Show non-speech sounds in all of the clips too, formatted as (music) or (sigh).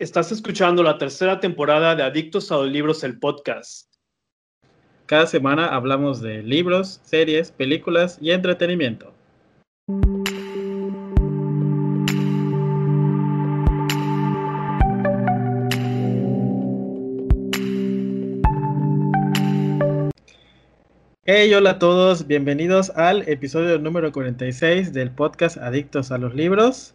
Estás escuchando la tercera temporada de Adictos a los Libros, el podcast. Cada semana hablamos de libros, series, películas y entretenimiento. Hey, hola a todos, bienvenidos al episodio número 46 del podcast Adictos a los Libros.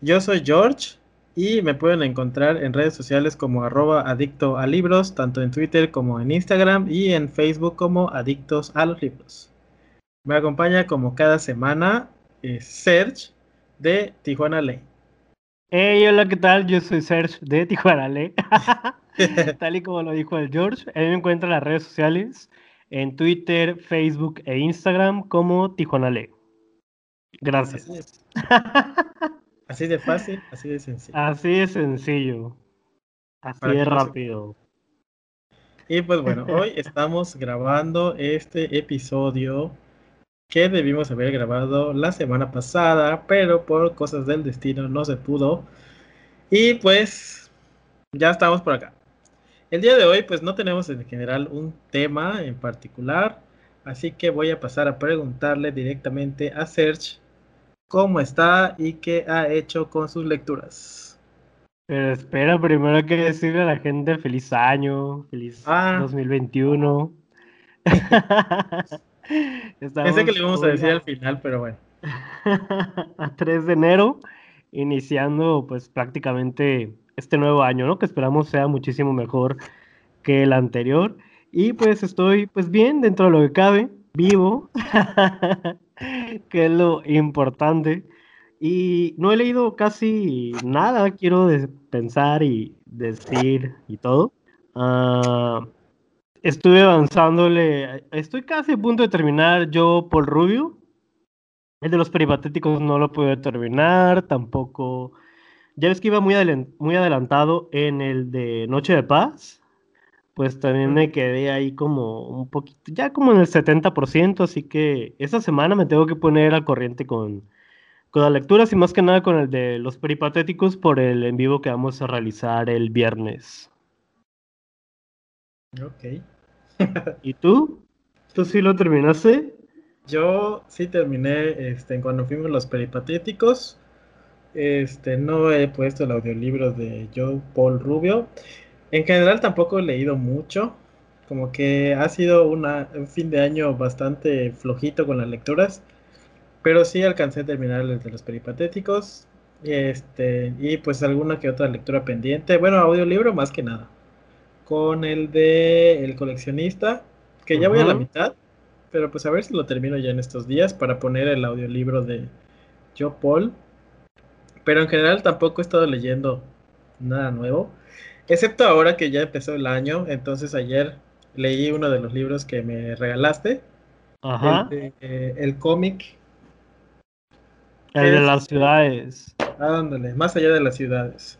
Yo soy George y me pueden encontrar en redes sociales como arroba adicto a libros, tanto en Twitter como en Instagram y en Facebook como adictos a los libros. Me acompaña como cada semana eh, Serge de Tijuana Ley. Hey, hola, ¿qué tal? Yo soy Serge de Tijuana Ley. (laughs) (laughs) Tal y como lo dijo el George, él me encuentra en las redes sociales, en Twitter, Facebook e Instagram como Tijuana Ley. Gracias. (laughs) Así de fácil, así de sencillo. Así de sencillo. Así de rápido. Y pues bueno, (laughs) hoy estamos grabando este episodio que debimos haber grabado la semana pasada, pero por cosas del destino no se pudo. Y pues ya estamos por acá. El día de hoy pues no tenemos en general un tema en particular, así que voy a pasar a preguntarle directamente a Serge cómo está y qué ha hecho con sus lecturas. Pero espera, primero hay que decirle a la gente feliz año, feliz 2021. Ah. (laughs) Pensé que le íbamos a decir al final, pero bueno. (laughs) a 3 de enero, iniciando pues prácticamente este nuevo año, ¿no? Que esperamos sea muchísimo mejor que el anterior. Y pues estoy pues bien dentro de lo que cabe, vivo. (laughs) (laughs) que es lo importante. Y no he leído casi nada, quiero pensar y decir y todo. Ah, estuve avanzándole, estoy casi a punto de terminar yo por Rubio. El de los peripatéticos no lo pude terminar, tampoco. Ya ves que iba muy adelantado en el de Noche de Paz pues también me quedé ahí como un poquito, ya como en el 70%, así que esta semana me tengo que poner al corriente con, con las lecturas y más que nada con el de los peripatéticos por el en vivo que vamos a realizar el viernes. Ok. ¿Y tú? ¿Tú sí lo terminaste? Yo sí terminé este, cuando fuimos los peripatéticos. Este, no he puesto el audiolibro de Joe Paul Rubio. En general tampoco he leído mucho, como que ha sido una, un fin de año bastante flojito con las lecturas, pero sí alcancé a terminar el de los peripatéticos, este, y pues alguna que otra lectura pendiente, bueno, audiolibro más que nada, con el de El coleccionista, que ya voy a la mitad, pero pues a ver si lo termino ya en estos días para poner el audiolibro de Joe Paul, pero en general tampoco he estado leyendo nada nuevo. Excepto ahora que ya empezó el año, entonces ayer leí uno de los libros que me regalaste. Ajá. El, el cómic. El de las ciudades. Ándale, más allá de las ciudades.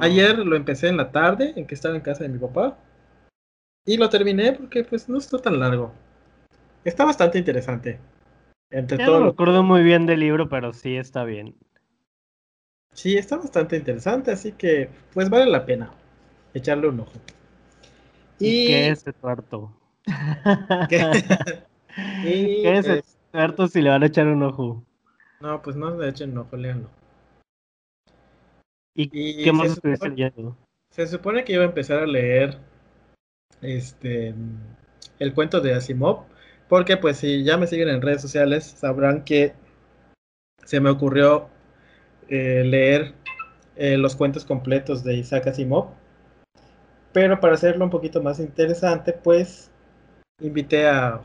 Ayer lo empecé en la tarde, en que estaba en casa de mi papá. Y lo terminé porque pues no está tan largo. Está bastante interesante. Entre ya todo no me acuerdo muy bien del libro, pero sí está bien. Sí, está bastante interesante, así que pues vale la pena echarle un ojo. ¿Y, qué es tuerto? (laughs) (laughs) ¿Qué, es el pues tuerto si le van a echar un ojo? No, pues no le echen un ojo, léanlo. ¿Y, qué más estuviste leyendo? Se supone que iba a empezar a leer este el cuento de Asimov, porque pues si ya me siguen en redes sociales sabrán que se me ocurrió eh, leer eh, los cuentos completos de Isaac Asimov pero para hacerlo un poquito más interesante, pues invité a,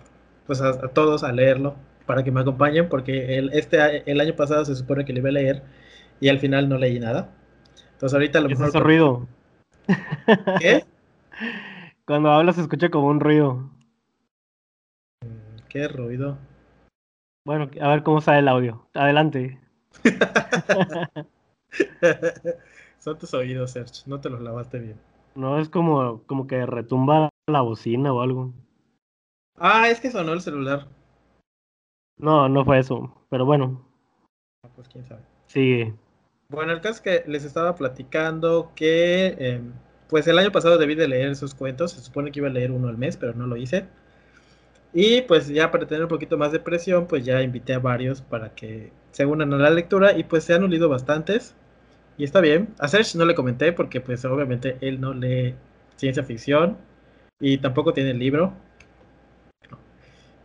pues a, todos a leerlo para que me acompañen, porque el, este, el año pasado se supone que le iba a leer y al final no leí nada. Entonces ahorita lo mejor... Es ruido. (laughs) ¿Qué? Cuando hablas se escucha como un ruido. ¿Qué ruido? Bueno, a ver cómo sale el audio. Adelante. (laughs) (laughs) Son tus oídos, Serge. No te los lavaste bien. No, es como, como que retumba la bocina o algo. Ah, es que sonó el celular. No, no fue eso, pero bueno. Ah, pues quién sabe. Sigue. Bueno, el caso es que les estaba platicando que em, pues el año pasado debí de leer esos cuentos, se supone que iba a leer uno al mes, pero no lo hice. Y pues ya para tener un poquito más de presión, pues ya invité a varios para que se unan a la lectura y pues se han unido bastantes. Y está bien. A Serge no le comenté porque pues obviamente él no lee ciencia ficción y tampoco tiene el libro.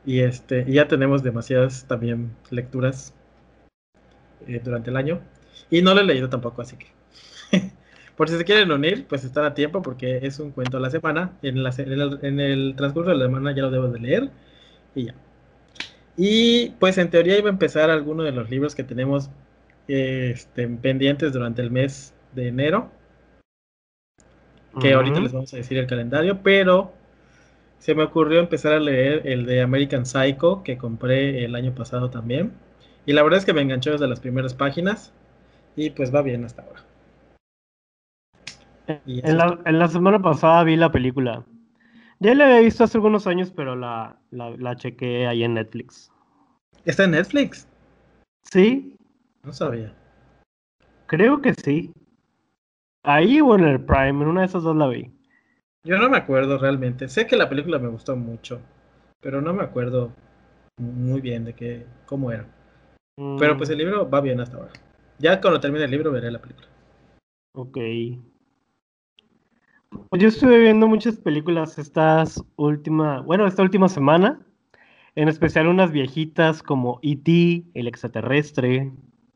Y este, ya tenemos demasiadas también lecturas eh, durante el año. Y no lo he leído tampoco, así que. (laughs) Por si se quieren unir, pues están a tiempo porque es un cuento a la semana. En, en, el, transcurso de la semana ya lo debo de leer y ya. Y pues en teoría iba a empezar alguno de los libros que tenemos este, pendientes durante el mes de enero. Que ahorita les vamos a decir el calendario, pero se me ocurrió empezar a leer el de American Psycho que compré el año pasado también. Y la verdad es que me enganchó desde las primeras páginas y pues va bien hasta ahora. En la, semana pasada vi la película. Ya la había visto hace algunos años, pero la, la, chequé ahí en Netflix. ¿Está en Netflix? Sí. No sabía. Creo que sí. Ahí o en el Prime, en una de esas dos la vi. Yo no me acuerdo realmente. Sé que la película me gustó mucho, pero no me acuerdo muy bien de qué, cómo era. Pero pues el mm. libro va bien hasta ahora. Ya cuando termine el libro veré la película. Ok. Pues yo estuve viendo muchas películas estas última, bueno, esta última semana, en especial unas viejitas como E.T., el extraterrestre,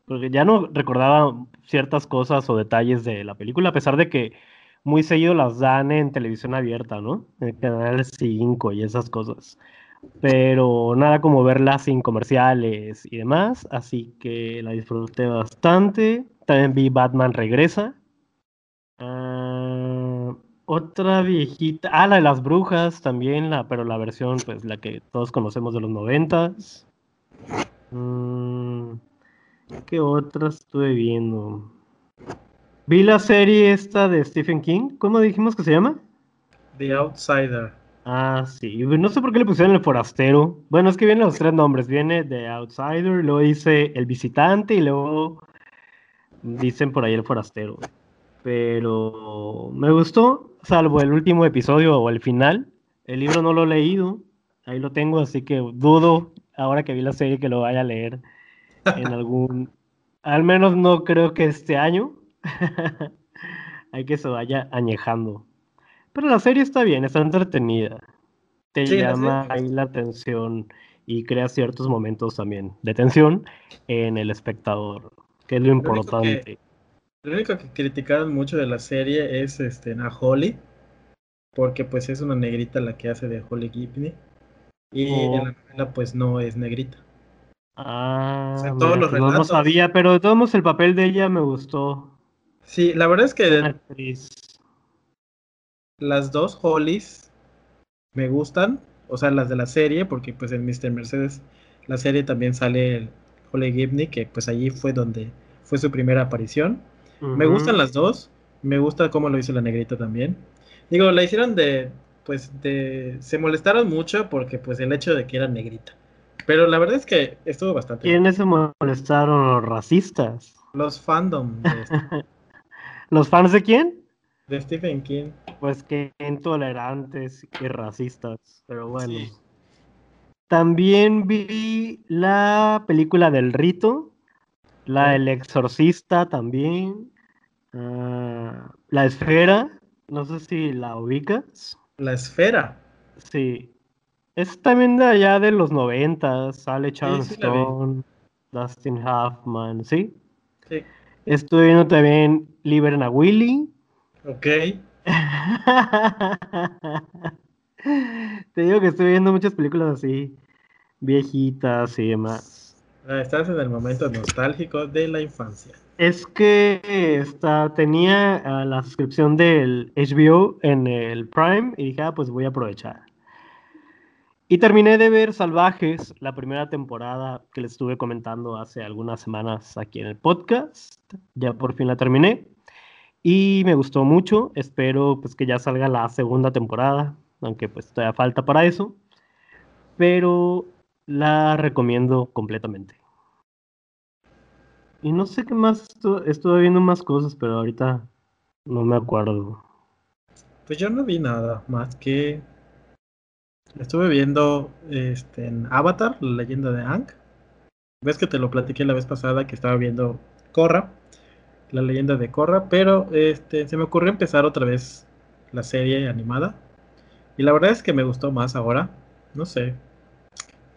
porque ya no recordaba ciertas cosas o detalles de la película, a pesar de que muy seguido las dan en televisión abierta, ¿no? En Canal 5 y esas cosas. Pero nada como verlas sin comerciales y demás, así que la disfruté bastante. También vi Batman Regresa. Ah, otra viejita. Ah, la de las brujas también, la, pero la versión, pues la que todos conocemos de los noventas. Mm, ¿Qué otra estuve viendo? Vi la serie esta de Stephen King. ¿Cómo dijimos que se llama? The Outsider. Ah, sí. No sé por qué le pusieron el forastero. Bueno, es que vienen los tres nombres. Viene The Outsider, luego dice el visitante y luego dicen por ahí el forastero pero me gustó, salvo el último episodio o el final. El libro no lo he leído, ahí lo tengo, así que dudo ahora que vi la serie que lo vaya a leer en algún, al menos no creo que este año. (laughs) Hay que se vaya añejando. Pero la serie está bien, está entretenida. Te llama ahí la atención y crea ciertos momentos también de tensión en el espectador, que es lo importante. Lo único que criticaron mucho de la serie es este, a Holly, porque pues es una negrita la que hace de Holly Gibney. Y en la oh. novela pues no es negrita. Ah, todos los relatos... no, sabía, pero de todos modos el papel de ella me gustó. Sí, la verdad es que las dos Hollys me gustan, o sea, las de la serie, porque pues en Mr. Mercedes la serie también sale Holly Gibney, que pues allí fue donde fue su primera aparición. Me gustan las dos. Me gusta cómo lo hizo la negrita también. Digo, la hicieron de, pues, de, se molestaron mucho porque, pues, el hecho de que era negrita. Pero la verdad es que estuvo bastante. ¿Quiénes se molestaron? Los racistas. Los fandom. (laughs) ¿Los fans de quién? De Stephen King. Pues que intolerantes y racistas. Pero bueno. También vi la película del rito la El Exorcista también. Ah, la Esfera, no sé si la ubicas. La Esfera. Sí. Es también de allá de los 90, sale Charles Stone, Dustin Hoffman, ¿sí? Sí. Estoy viendo también Liberen a Willy. Ok. (laughs) Te digo que estoy viendo muchas películas así, viejitas y demás. Ah, estás en el momento nostálgico de la infancia. Es que esta, tenía ah, la suscripción del HBO en el Prime y dije, ah, pues voy a aprovechar. Y terminé de ver Salvajes, la primera temporada que les estuve comentando hace algunas semanas aquí en el podcast. Ya por fin la terminé. Y me gustó mucho. Espero pues que ya salga la segunda temporada, aunque pues todavía falta para eso. Pero la recomiendo completamente. Y no sé qué más, estuve viendo más cosas, pero ahorita no me acuerdo. Pues yo no vi nada más que estuve viendo este, en Avatar, la leyenda de Aang. Ves que te lo platiqué la vez pasada que estaba viendo Korra, la leyenda de Korra, pero este, se me ocurrió empezar otra vez la serie animada. Y la verdad es que me gustó más ahora. No sé.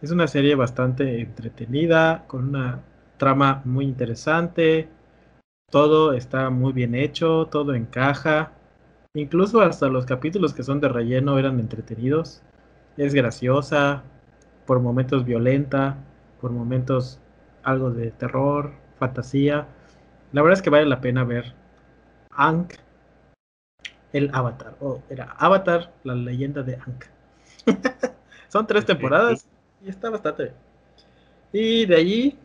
Es una serie bastante entretenida, con una trama muy interesante. Todo está muy bien hecho, todo encaja. Incluso hasta los capítulos que son de relleno eran entretenidos. Es graciosa, por momentos violenta, por momentos algo de terror, fantasía. La verdad es que vale la pena ver Ankh, el Avatar. O era Avatar, la leyenda de Ankh. (laughs) Son tres temporadas y está bastante bien. Y de allí,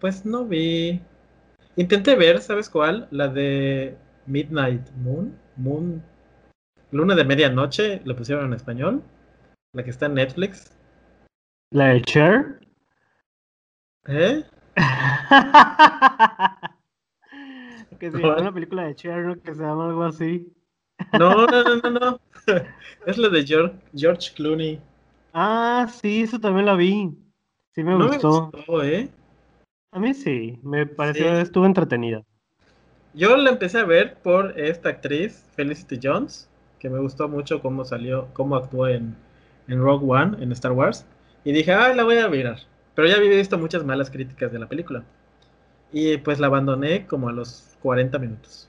pues no vi. Intenté ver, ¿sabes cuál? La de Midnight Moon. Moon. Luna de medianoche, lo pusieron en español. La que está en Netflix. ¿La de Cher? ¿Eh? (laughs) que se llama una película de Cher, ¿no? Que se llama algo así. No, no, no, no, no. (laughs) Es la de George, George Clooney. Ah, sí, eso también la vi. Sí me no gustó. Me gustó ¿eh? A mí sí, me pareció, estuvo entretenida. Yo la empecé a ver por esta actriz, Felicity Jones, que me gustó mucho cómo salió, cómo actuó en, en Rogue One, en Star Wars. Y dije, ah, la voy a mirar. Pero ya había visto muchas malas críticas de la película. Y pues la abandoné como a los 40 minutos.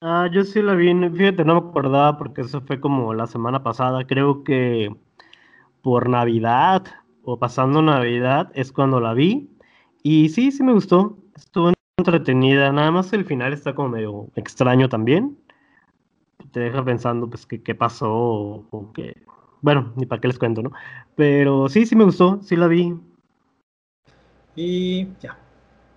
Ah, yo sí la vi, fíjate, no me acordaba porque eso fue como la semana pasada. Creo que por Navidad o pasando Navidad es cuando la vi. Y sí, sí me gustó. Estuvo entretenida. Nada más el final está como medio extraño también. Te deja pensando, pues, qué, qué pasó o, qué. Bueno, ni para qué les cuento, ¿no? Pero sí, sí me gustó. Sí la vi. Y ya.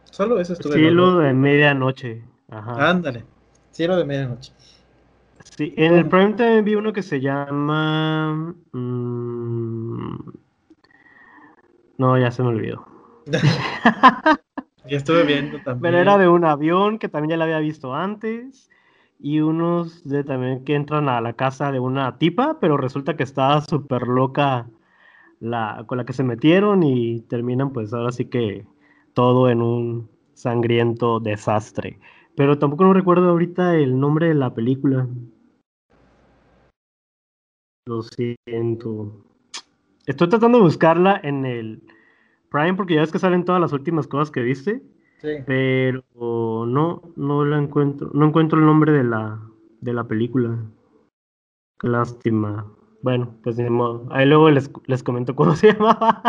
Solo eso estuve Cielo de medianoche. Ajá. Ándale. Cielo de medianoche. Sí, en el Prime también vi uno que se llama. Mm, no, ya se me olvidó. (laughs) y estuve viendo también. (laughs) Pero era de un avión que también ya la había visto antes. Y unos de también que entran a la casa de una tipa, pero resulta que estaba súper loca la, con la que se metieron y terminan pues ahora sí que todo en un sangriento desastre. Pero tampoco no recuerdo ahorita el nombre de la película. Lo siento. Estoy tratando de buscarla en el Prime porque ya ves que salen todas las últimas cosas que viste. Sí. Pero no, no la encuentro. No encuentro el nombre de la, de la película. Qué lástima. Bueno, pues de modo. Ahí luego les, les comento cómo (laughs) se llamaba.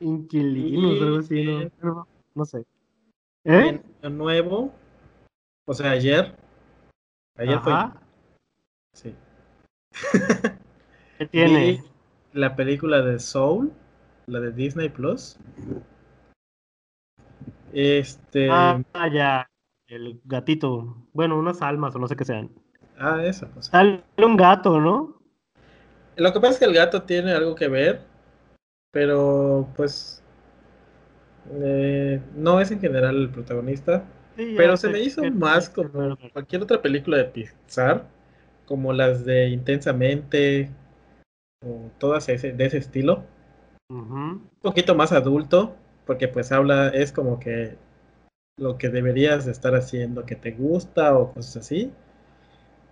Inquilinos, algo así, no, no, sé. ¿Eh? nuevo, o sea, ayer. Ayer fue. Sí. ¿Qué tiene? la película de Soul, la de Disney Plus. Este. Ah, ya. El gatito. Bueno, unas almas o no sé qué sean. Ah, esa cosa. Sale un gato, ¿no? Lo que pasa es que el gato tiene algo que ver, pero pues eh, no es en general el protagonista. pero se me hizo más como cualquier otra película de Pixar, como las de Intensamente o todas ese, de ese estilo. Un poquito más adulto, porque pues habla, es como que lo que deberías estar haciendo que te gusta o cosas así.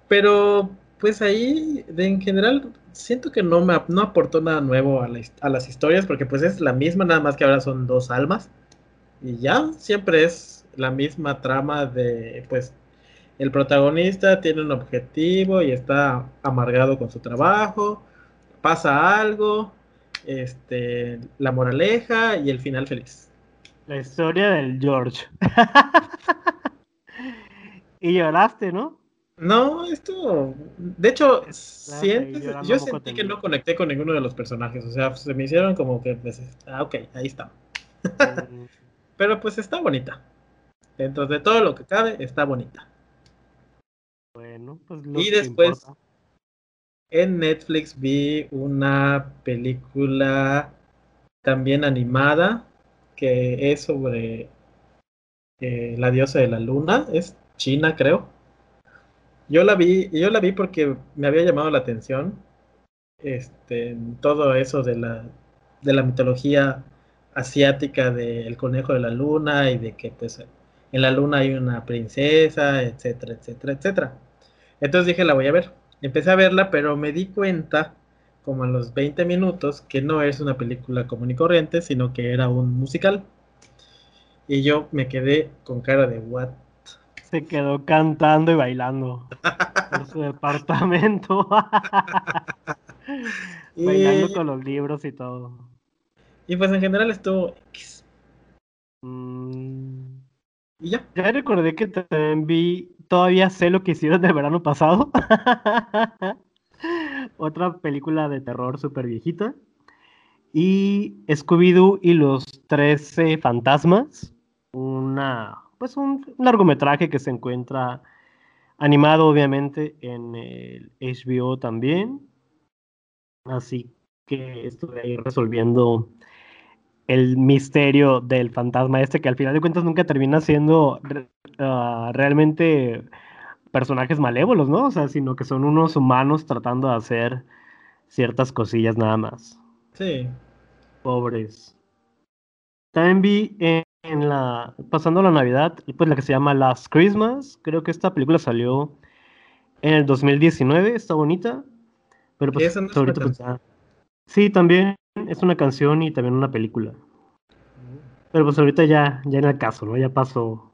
Pero pues ahí, en general, siento que no me no aportó nada nuevo a, a, las historias, porque pues es la misma, nada más que ahora son dos almas. Y ya, siempre es la misma trama de, pues, el protagonista tiene un objetivo y está amargado con su trabajo, pasa algo, este, la moraleja y el final feliz. La historia del George. (laughs) y lloraste, ¿no? No, esto. De hecho, yo, sentí que no conecté con ninguno de los personajes. O sea, se me hicieron como que. Pues, ah, ok, ahí está. (laughs) Pero pues está bonita. Dentro de todo lo que cabe, está bonita. Bueno, pues Y después, en Netflix vi una película también animada que es sobre eh, la diosa de la luna, es China, creo. Yo la vi, yo la vi porque me había llamado la atención este, todo eso de la, de la mitología asiática del conejo de la luna y de que pues en la luna hay una princesa, etcétera, etcétera, etcétera. Entonces dije, la voy a ver. Empecé a verla, pero me di cuenta como a los 20 minutos que no es una película común y corriente, sino que era un musical. Y yo me quedé con cara de what. Se quedó cantando y bailando en su (laughs) departamento. (laughs) bailando con los libros y todo. Y pues en general estuvo mm. Y ya. Ya recordé que también vi, todavía sé lo que hicieron del verano pasado. (laughs) Otra película de terror súper viejita. Y Scooby-Doo y los 13 fantasmas una, pues un largometraje que se encuentra animado obviamente en el HBO también. Así que estoy ahí resolviendo el misterio del fantasma este que al final de cuentas nunca termina siendo ah, realmente personajes malévolos, ¿no? O sea, sino que son unos humanos tratando de hacer ciertas cosillas nada más. Sí. Pobres. También vi en en la, pasando la Navidad, pues la que se llama Last Christmas, creo que esta película salió en el 2019, está bonita, pero pues, ahorita pues, Sí, también es una canción y también una película. Pero pues ahorita ya, ya en el caso, ¿no? Ya pasó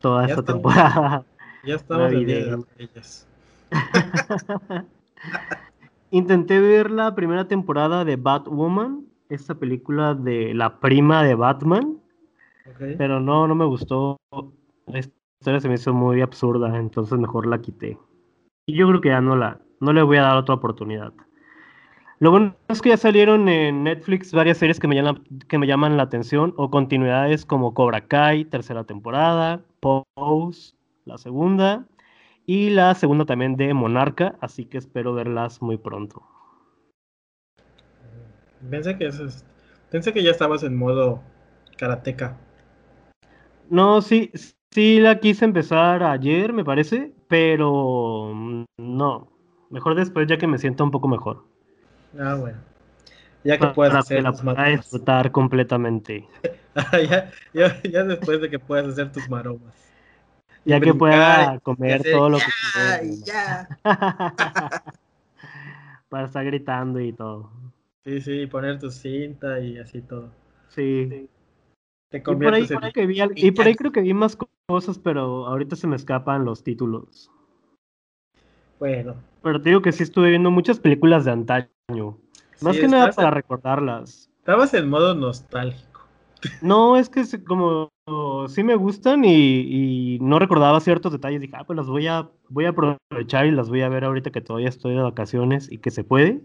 toda esta temporada. Ya estamos en ellas. (laughs) Intenté ver la primera temporada de Batwoman, esta película de la prima de Batman, pero no, no me gustó. La historia se me hizo muy absurda, entonces mejor la quité. Y yo creo que ya no la, no le voy a dar otra oportunidad. Lo bueno es que ya salieron en Netflix varias series que me llaman, que me llaman la atención, o continuidades como Cobra Kai, tercera temporada, Pose, la segunda, y la segunda también de Monarca, así que espero verlas muy pronto. Pensé que, pensé que ya estabas en modo karateca. No, sí, sí la quise empezar ayer, me parece, pero mm, no. Mejor después, ya que me siento un poco mejor. Ah, bueno. Ya que puedas hacer tus maromas. disfrutar completamente. (laughs) ya, ya, ya, después de que puedas hacer tus maromas. Ya que pueda comer todo lo que quieras. Ya. (laughs) Para estar gritando y todo. Sí, sí, poner tu cinta y así todo. Sí y, por ahí, creo que vi más cosas, pero ahorita se me escapan los títulos. Bueno. Pero te digo que sí estuve viendo muchas películas de antaño. Más que nada para recordarlas. Estabas en modo nostálgico. (laughs) No, es que como sí me gustan y, no recordaba ciertos detalles. Dije, ah, pues las voy a, voy a aprovechar y las voy a ver ahorita que todavía estoy de vacaciones y que se puede.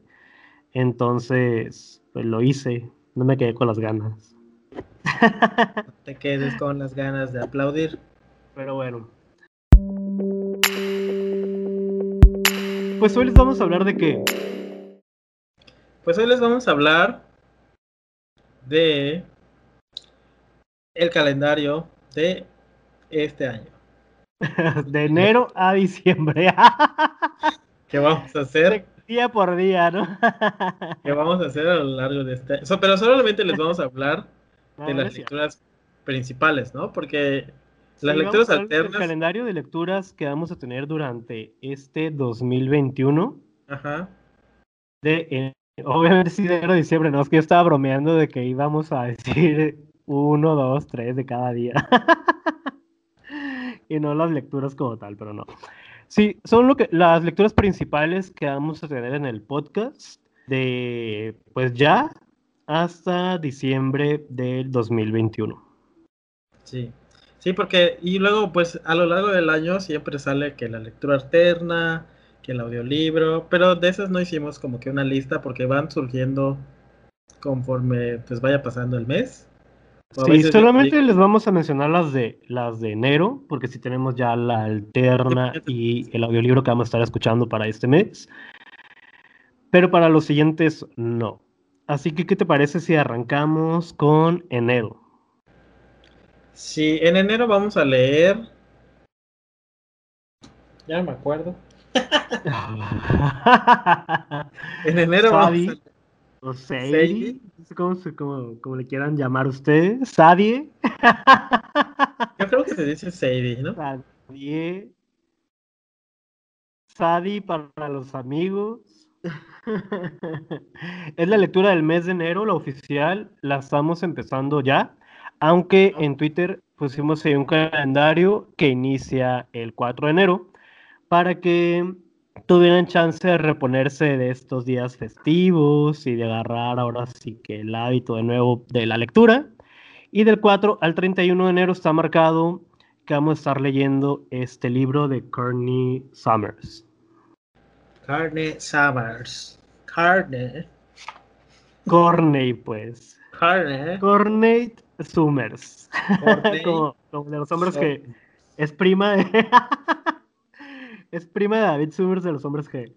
Entonces, pues lo hice. No me quedé con las ganas. No te quedes con las ganas de aplaudir. Pero bueno. Pues hoy les vamos a hablar de qué. Pues hoy les vamos a hablar de el calendario de este año. (laughs) de enero a diciembre. (laughs) ¿Qué vamos a hacer? Día por día, ¿no? (laughs) ¿Qué vamos a hacer a lo largo de este año? pero solamente les vamos a hablar de las lecturas principales, ¿no? Porque las lecturas alternas. El calendario de lecturas que vamos a tener durante este 2021. Ajá. De, eh, obviamente sí, de enero diciembre, no es que yo estaba bromeando de que íbamos a decir uno, dos, tres de cada día. (laughs) y no las lecturas como tal, pero no. Sí, son lo que, las lecturas principales que vamos a tener en el podcast de, pues ya, hasta diciembre del 2021. Sí, sí, porque y luego pues a lo largo del año siempre sale que la lectura alterna, que el audiolibro, pero de esas no hicimos como que una lista porque van surgiendo conforme pues vaya pasando el mes. Sí, solamente les vamos a mencionar las de las de enero, porque si tenemos ya la alterna y el audiolibro que vamos a estar escuchando para este mes. Pero para los siguientes, no. Así que, ¿qué te parece si arrancamos con enero? Sí, en enero vamos a leer. Ya no me acuerdo. (laughs) en enero vamos a leer. O Sadie, cómo- cómo le quieran llamar ustedes. Sadie. (laughs) Yo creo que se dice Sadie, ¿no? Sadie. Sadie para los amigos. (laughs) es la lectura del mes de enero, la oficial. La estamos empezando ya. Aunque en Twitter pusimos ahí un calendario que inicia el 4 de enero para que tuvieran chance de reponerse de estos días festivos y de agarrar ahora sí que el hábito de nuevo de la lectura. Y del 4 al 31 de enero está marcado que vamos a estar leyendo este libro de Courtney Summers. Carne Summers. Carne. Corney, pues. Corney Summers. Courtney (laughs) como, como de los hombres que es prima de... (laughs) es prima de David Summers de los hombres que...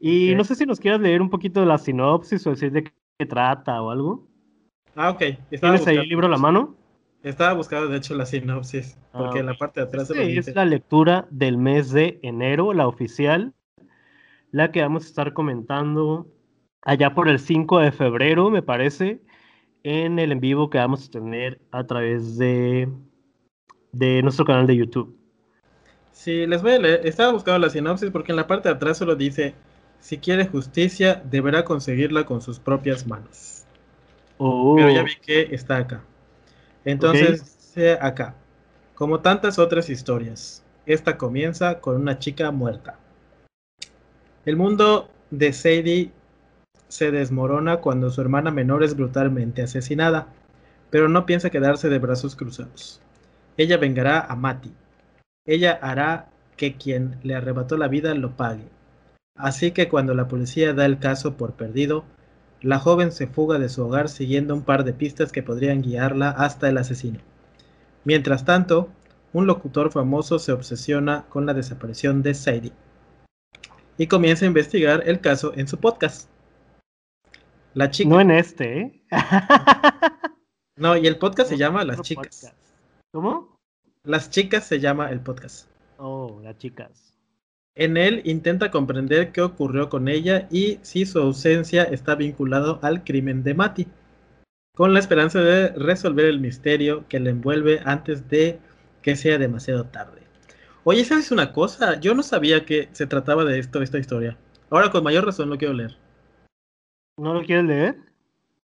Y Ok. no sé si nos quieras leer un poquito de la sinopsis o decir de qué trata o algo. Ah, ok. Estaba ¿Tienes ahí el libro a la mano? estaba buscando, de hecho, la sinopsis. Porque Ah, en la parte de atrás Sí, dice. es la lectura del mes de enero, la oficial, la que vamos a estar comentando allá por el 5 de febrero, me parece, en el en vivo que vamos a tener a través de, de nuestro canal de YouTube. Sí, les voy a leer. Estaba buscando la sinopsis porque en la parte de atrás solo dice: Si quiere justicia, deberá conseguirla con sus propias manos. Oh, Pero ya vi que está acá. Entonces, dice acá. Como tantas otras historias, esta comienza con una chica muerta. El mundo de Sadie se desmorona cuando su hermana menor es brutalmente asesinada, pero no piensa quedarse de brazos cruzados. Ella vengará a Matty. Ella hará que quien le arrebató la vida lo pague. Así que cuando la policía da el caso por perdido, la joven se fuga de su hogar siguiendo un par de pistas que podrían guiarla hasta el asesino. Mientras tanto, un locutor famoso se obsesiona con la desaparición de Sadie y comienza a investigar el caso en su podcast. La chica. no en este, ¿eh? (laughs) No, y el podcast se llama Las Chicas. podcast. ¿Cómo? Las Chicas se llama el podcast. Oh, las chicas. En él intenta comprender qué ocurrió con ella y si su ausencia está vinculado al crimen de Matty, con la esperanza de resolver el misterio que le envuelve antes de que sea demasiado tarde. Oye, ¿sabes una cosa? Yo no sabía que se trataba de esto, esta historia. Ahora con mayor razón lo quiero leer. ¿No lo quieres leer?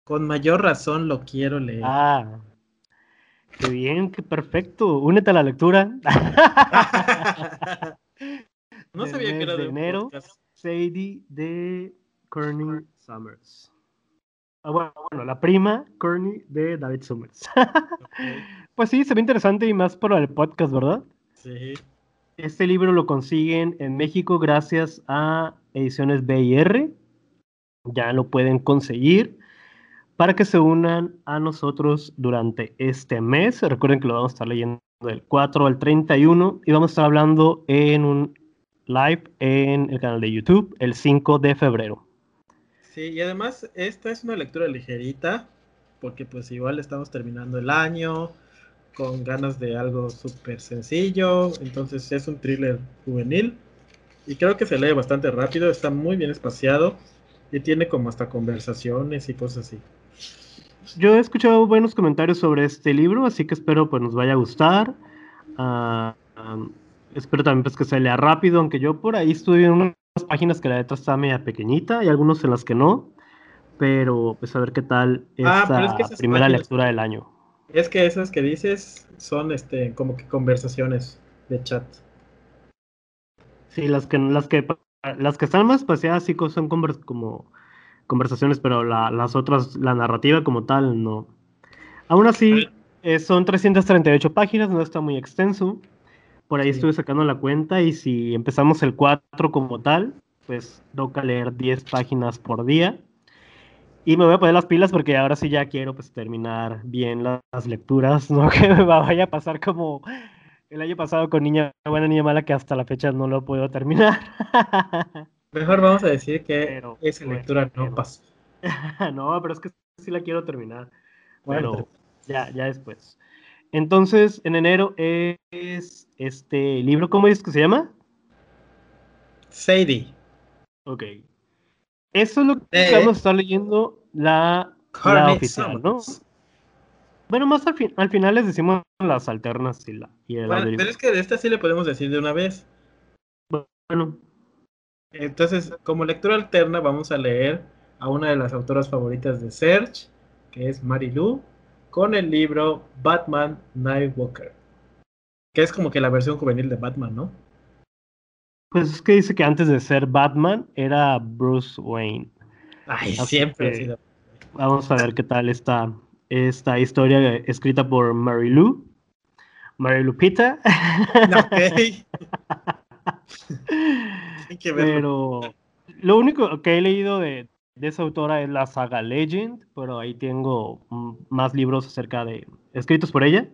Con mayor razón lo quiero leer. Ah, qué bien, qué perfecto. Únete a la lectura. (laughs) no sabía que mes era de enero. podcast. Sadie de Courtney Summers. Ah, bueno, bueno, la prima Courtney de David Summers. (laughs) Pues sí, se ve interesante y más por el podcast, ¿verdad? Sí. Este libro lo consiguen en México gracias a Ediciones BR. Ya lo pueden conseguir para que se unan a nosotros durante este mes. Recuerden que lo vamos a estar leyendo del 4 al 31 y vamos a estar hablando en un live en el canal de YouTube el 5 de febrero. Sí, y además esta es una lectura ligerita, porque pues igual estamos terminando el año con ganas de algo súper sencillo, entonces es un thriller juvenil y creo que se lee bastante rápido, está muy bien espaciado y tiene como hasta conversaciones y cosas así. Yo he escuchado buenos comentarios sobre este libro, así que espero pues nos vaya a gustar. Ah, espero también pues que se lea rápido, aunque yo por ahí estuve en unas páginas que la letra está media pequeñita y algunos en las que no. Pero pues a ver qué tal Ah, esta es que primera páginas- lectura del año. Es que esas que dices son este como que conversaciones de chat. Sí, las que las que las que están más espaciadas sí son como conversaciones, pero la- las otras, la narrativa como tal, no. Aún así, eh, son 338 páginas, no está muy extenso. Por ahí Sí. estuve sacando la cuenta y si empezamos el 4 como tal, pues toca leer 10 páginas por día. Y me voy a poner las pilas porque ahora sí ya quiero pues terminar bien la- las lecturas, (laughs) no que me vaya a pasar como el año pasado con Niña Buena, Niña Mala, que hasta la fecha no lo puedo terminar. (laughs) Mejor vamos a decir que Pero, esa pues, lectura no pasó. (laughs) no, pero es que sí la quiero terminar. Bueno, ya, ya después. Entonces, en enero es este libro, ¿cómo dices que se llama? Sadie. Ok. Eso es lo que vamos a estar leyendo la, oficial, ¿no? Bueno, más al, al, final les decimos las alternas y, la, y el bueno, Pero es que de esta sí le podemos decir de una vez. Bueno. Entonces, como lectura alterna, vamos a leer a una de las autoras favoritas de Serge, que es Mary Lou, con el libro Batman Nightwalker, que es como que la versión juvenil de Batman, ¿no? Pues es que dice que antes de ser Batman era Bruce Wayne. Ay, siempre ha sido. Vamos a ver qué tal está esta historia escrita por Mary Lou. Mary Lupita. (laughs) Ok. (laughs) Pero lo único que he leído de, de esa autora es la saga Legend, pero ahí tengo más libros acerca de escritos por ella.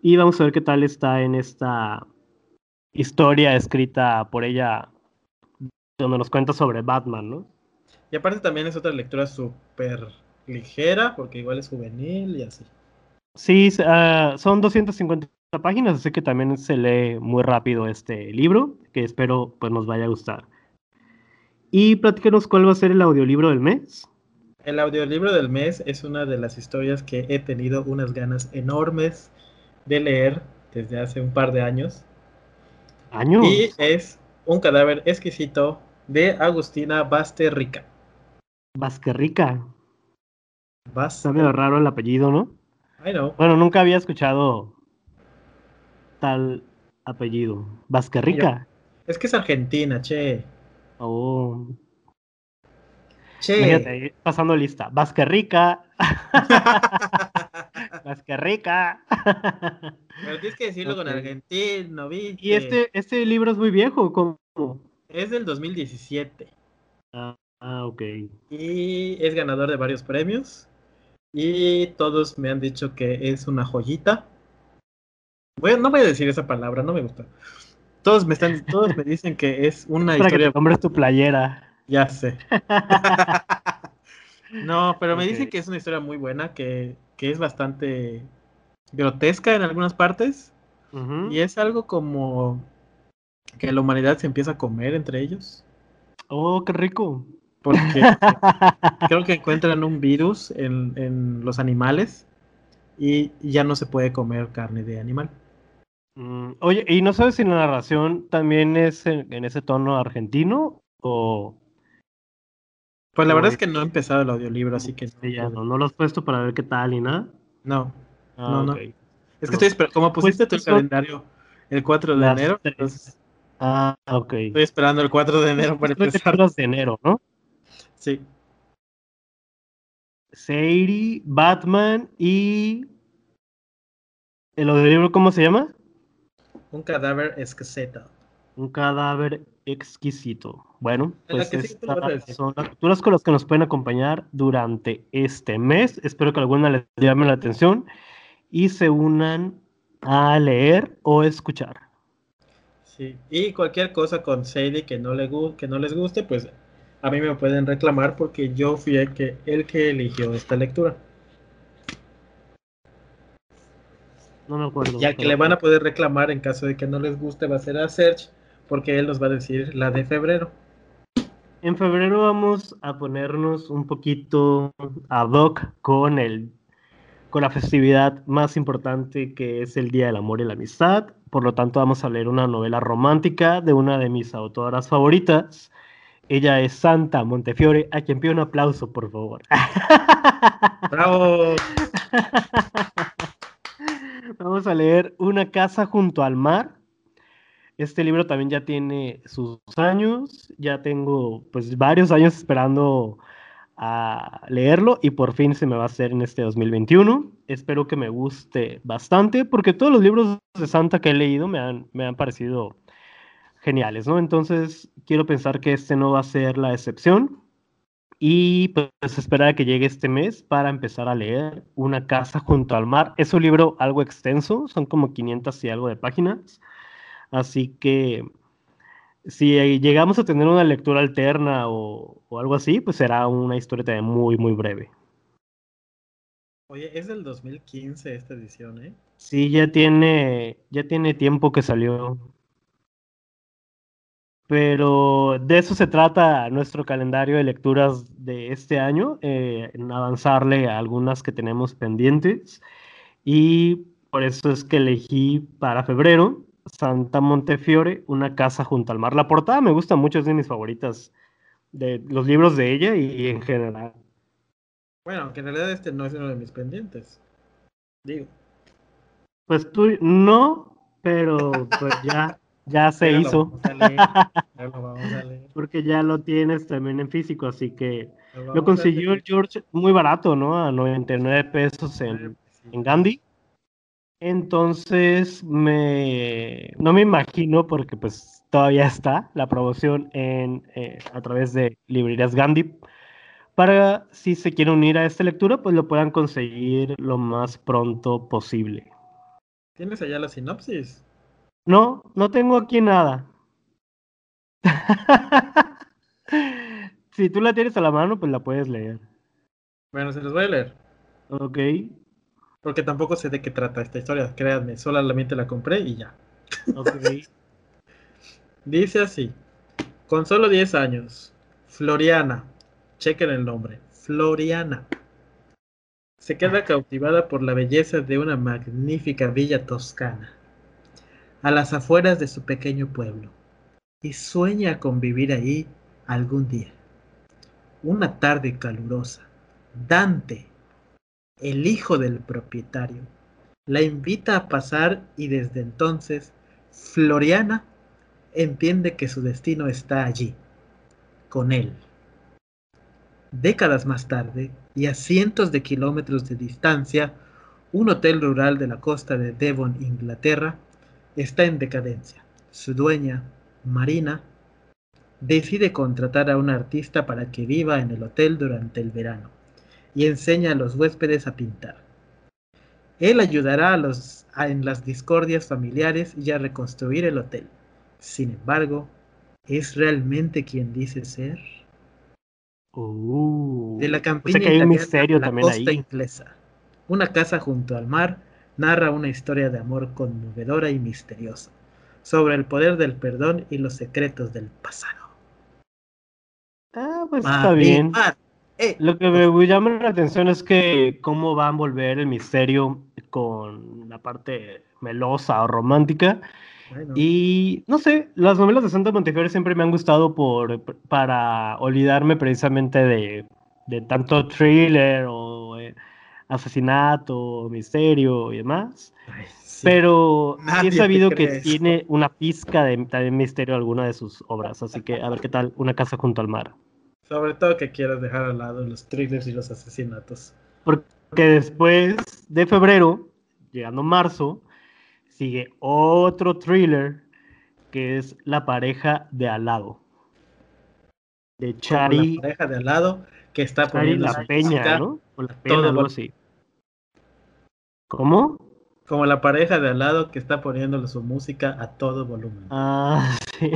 Y vamos a ver qué tal está en esta historia escrita por ella, donde nos cuenta sobre Batman, ¿no? Y aparte también es otra lectura súper ligera, porque igual es juvenil y así. Sí, uh, son 250 páginas, así que también se lee muy rápido este libro, que espero pues nos vaya a gustar. Y platícanos cuál va a ser el audiolibro del mes. El audiolibro del mes es una de las historias que he tenido unas ganas enormes de leer desde hace un par de años. ¿Años? Y es un cadáver exquisito de Agustina Basterrica. Basterrica. Está medio raro el apellido, ¿no? I know. Bueno, nunca había escuchado tal apellido. Basterrica. Es que es argentina, che. Oh. Che. pasando lista. Vasquerrica. (laughs) Vasquerrica. Pero tienes que decirlo con argentino, ¿viste? Y este, este libro es muy viejo, ¿cómo? Es del 2017. Ah, ah, ok. Y es ganador de varios premios. Y todos me han dicho que es una joyita. Bueno, no voy a decir esa palabra, no me gusta. Todos me están, todos me dicen que es una (laughs) historia. Que te tu playera. Ya sé. (laughs) no, pero me dicen que es una historia muy buena, que, que es bastante grotesca en algunas partes. Y es algo como que la humanidad se empieza a comer entre ellos. Oh, qué rico. Porque (laughs) creo que encuentran un virus en, en los animales y ya no se puede comer carne de animal. Mm, oye, ¿y no sabes si la narración también es en, ese tono argentino o...? Pues la verdad es que no he empezado el audiolibro, así que... no, no, lo has puesto para ver qué tal y nada. No, ah, no, no. Es que estoy esperando, como pues pusiste tu calendario el 4 de enero, Ah, ok. Estoy esperando el 4 de enero para empezar. El de enero, ¿no? Sí. Sadie, Batman y... ¿El audiolibro cómo se llama? Un cadáver exquisito. Un cadáver exquisito. Bueno, pues estas son las lecturas con las que nos pueden acompañar durante este mes. Espero que alguna les llame la atención y se unan a leer o escuchar. Sí, y cualquier cosa con Sadie que no, le que no les guste, pues a mí me pueden reclamar porque yo fui el que, el que eligió esta lectura. No me acuerdo. Ya que le van a poder reclamar en caso de que no les guste va a ser a Serge, porque él nos va a decir la de febrero. En febrero vamos a ponernos un poquito ad hoc con el con la festividad más importante que es el Día del Amor y la Amistad. Por lo tanto, vamos a leer una novela romántica de una de mis autoras favoritas. Ella es Santa Montefiore, a quien pido un aplauso, por favor. (laughs) ¡Bravo! Vamos a leer Una casa junto al mar. Este libro también ya tiene sus años, ya tengo pues varios años esperando a leerlo y por fin se me va a hacer en este 2021. Espero que me guste bastante porque todos los libros de Santa que he leído me han, me han parecido geniales, ¿no? Entonces quiero pensar que este no va a ser la excepción. Y pues esperar a que llegue este mes para empezar a leer Una casa junto al mar. Es un libro algo extenso, son como 500 y algo de páginas. Así que si llegamos a tener una lectura alterna o, o algo así, pues será una historia también muy, muy breve. Oye, es del 2015 esta edición, ¿eh? Sí, ya tiene, ya tiene tiempo que salió. Pero de eso se trata nuestro calendario de lecturas de este año, eh, en avanzarle a algunas que tenemos pendientes. Y por eso es que elegí para febrero Santa Montefiore, una casa junto al mar. La portada me gusta mucho, es de mis favoritas de los libros de ella y en general. Bueno, aunque en realidad este no es uno de mis pendientes. Digo. Pues tú no, pero pues ya, ya se hizo. Porque ya lo tienes también en físico, así que lo, consiguió el George muy barato, ¿no? A 99 pesos en, en Gandhi. Entonces, me, no me imagino, porque pues todavía está la promoción en, eh, a través de librerías Gandhi para si se quieren unir a esta lectura, pues lo puedan conseguir lo más pronto posible. ¿Tienes allá la sinopsis? No, no tengo aquí nada. (laughs) si tú la tienes a la mano, pues la puedes leer. Bueno, se los voy a leer. Ok. Porque tampoco sé de qué trata esta historia, créanme, solamente la compré y ya. Ok. (laughs) Dice así, con solo 10 años, Floriana, chequen el nombre, Floriana. Se queda cautivada por la belleza de una magnífica villa toscana, a las afueras de su pequeño pueblo, y sueña con vivir ahí algún día. Una tarde calurosa, Dante, el hijo del propietario, la invita a pasar y desde entonces Floriana entiende que su destino está allí, con él. Décadas más tarde, y a cientos de kilómetros de distancia, un hotel rural de la costa de Devon, Inglaterra, está en decadencia. Su dueña, Marina, decide contratar a un artista para que viva en el hotel durante el verano y enseña a los huéspedes a pintar. Él ayudará a los, en las discordias familiares y a reconstruir el hotel. Sin embargo, ¿es realmente quien dice ser? Uh, de la campiña que hay un misterio la también costa ahí. inglesa. Una casa junto al mar narra una historia de amor conmovedora y misteriosa sobre el poder del perdón y los secretos del pasado. Ah, pues está bien. Eh. Lo que me llama la atención es que cómo va a envolver el misterio con la parte melosa o romántica. Bueno, Y no sé, las novelas de Santa Montefiore siempre me han gustado por, para olvidarme precisamente de, de tanto thriller o asesinato, misterio y demás. ay, sí. Pero Nadie he sabido que eso. tiene una pizca de también misterio alguna de sus obras. Así que a ver qué tal, Una casa junto al mar. Sobre todo que quieras dejar al lado los thrillers y los asesinatos. Porque después de febrero, llegando marzo, sigue otro thriller que es La pareja de al lado. De Chari, la pareja de al lado que está Chari poniendo La Peña, ¿no? O La todo Peña, algo así. ¿Cómo? Como la pareja de al lado que está poniéndole su música a todo volumen. Ah, (laughs) sí.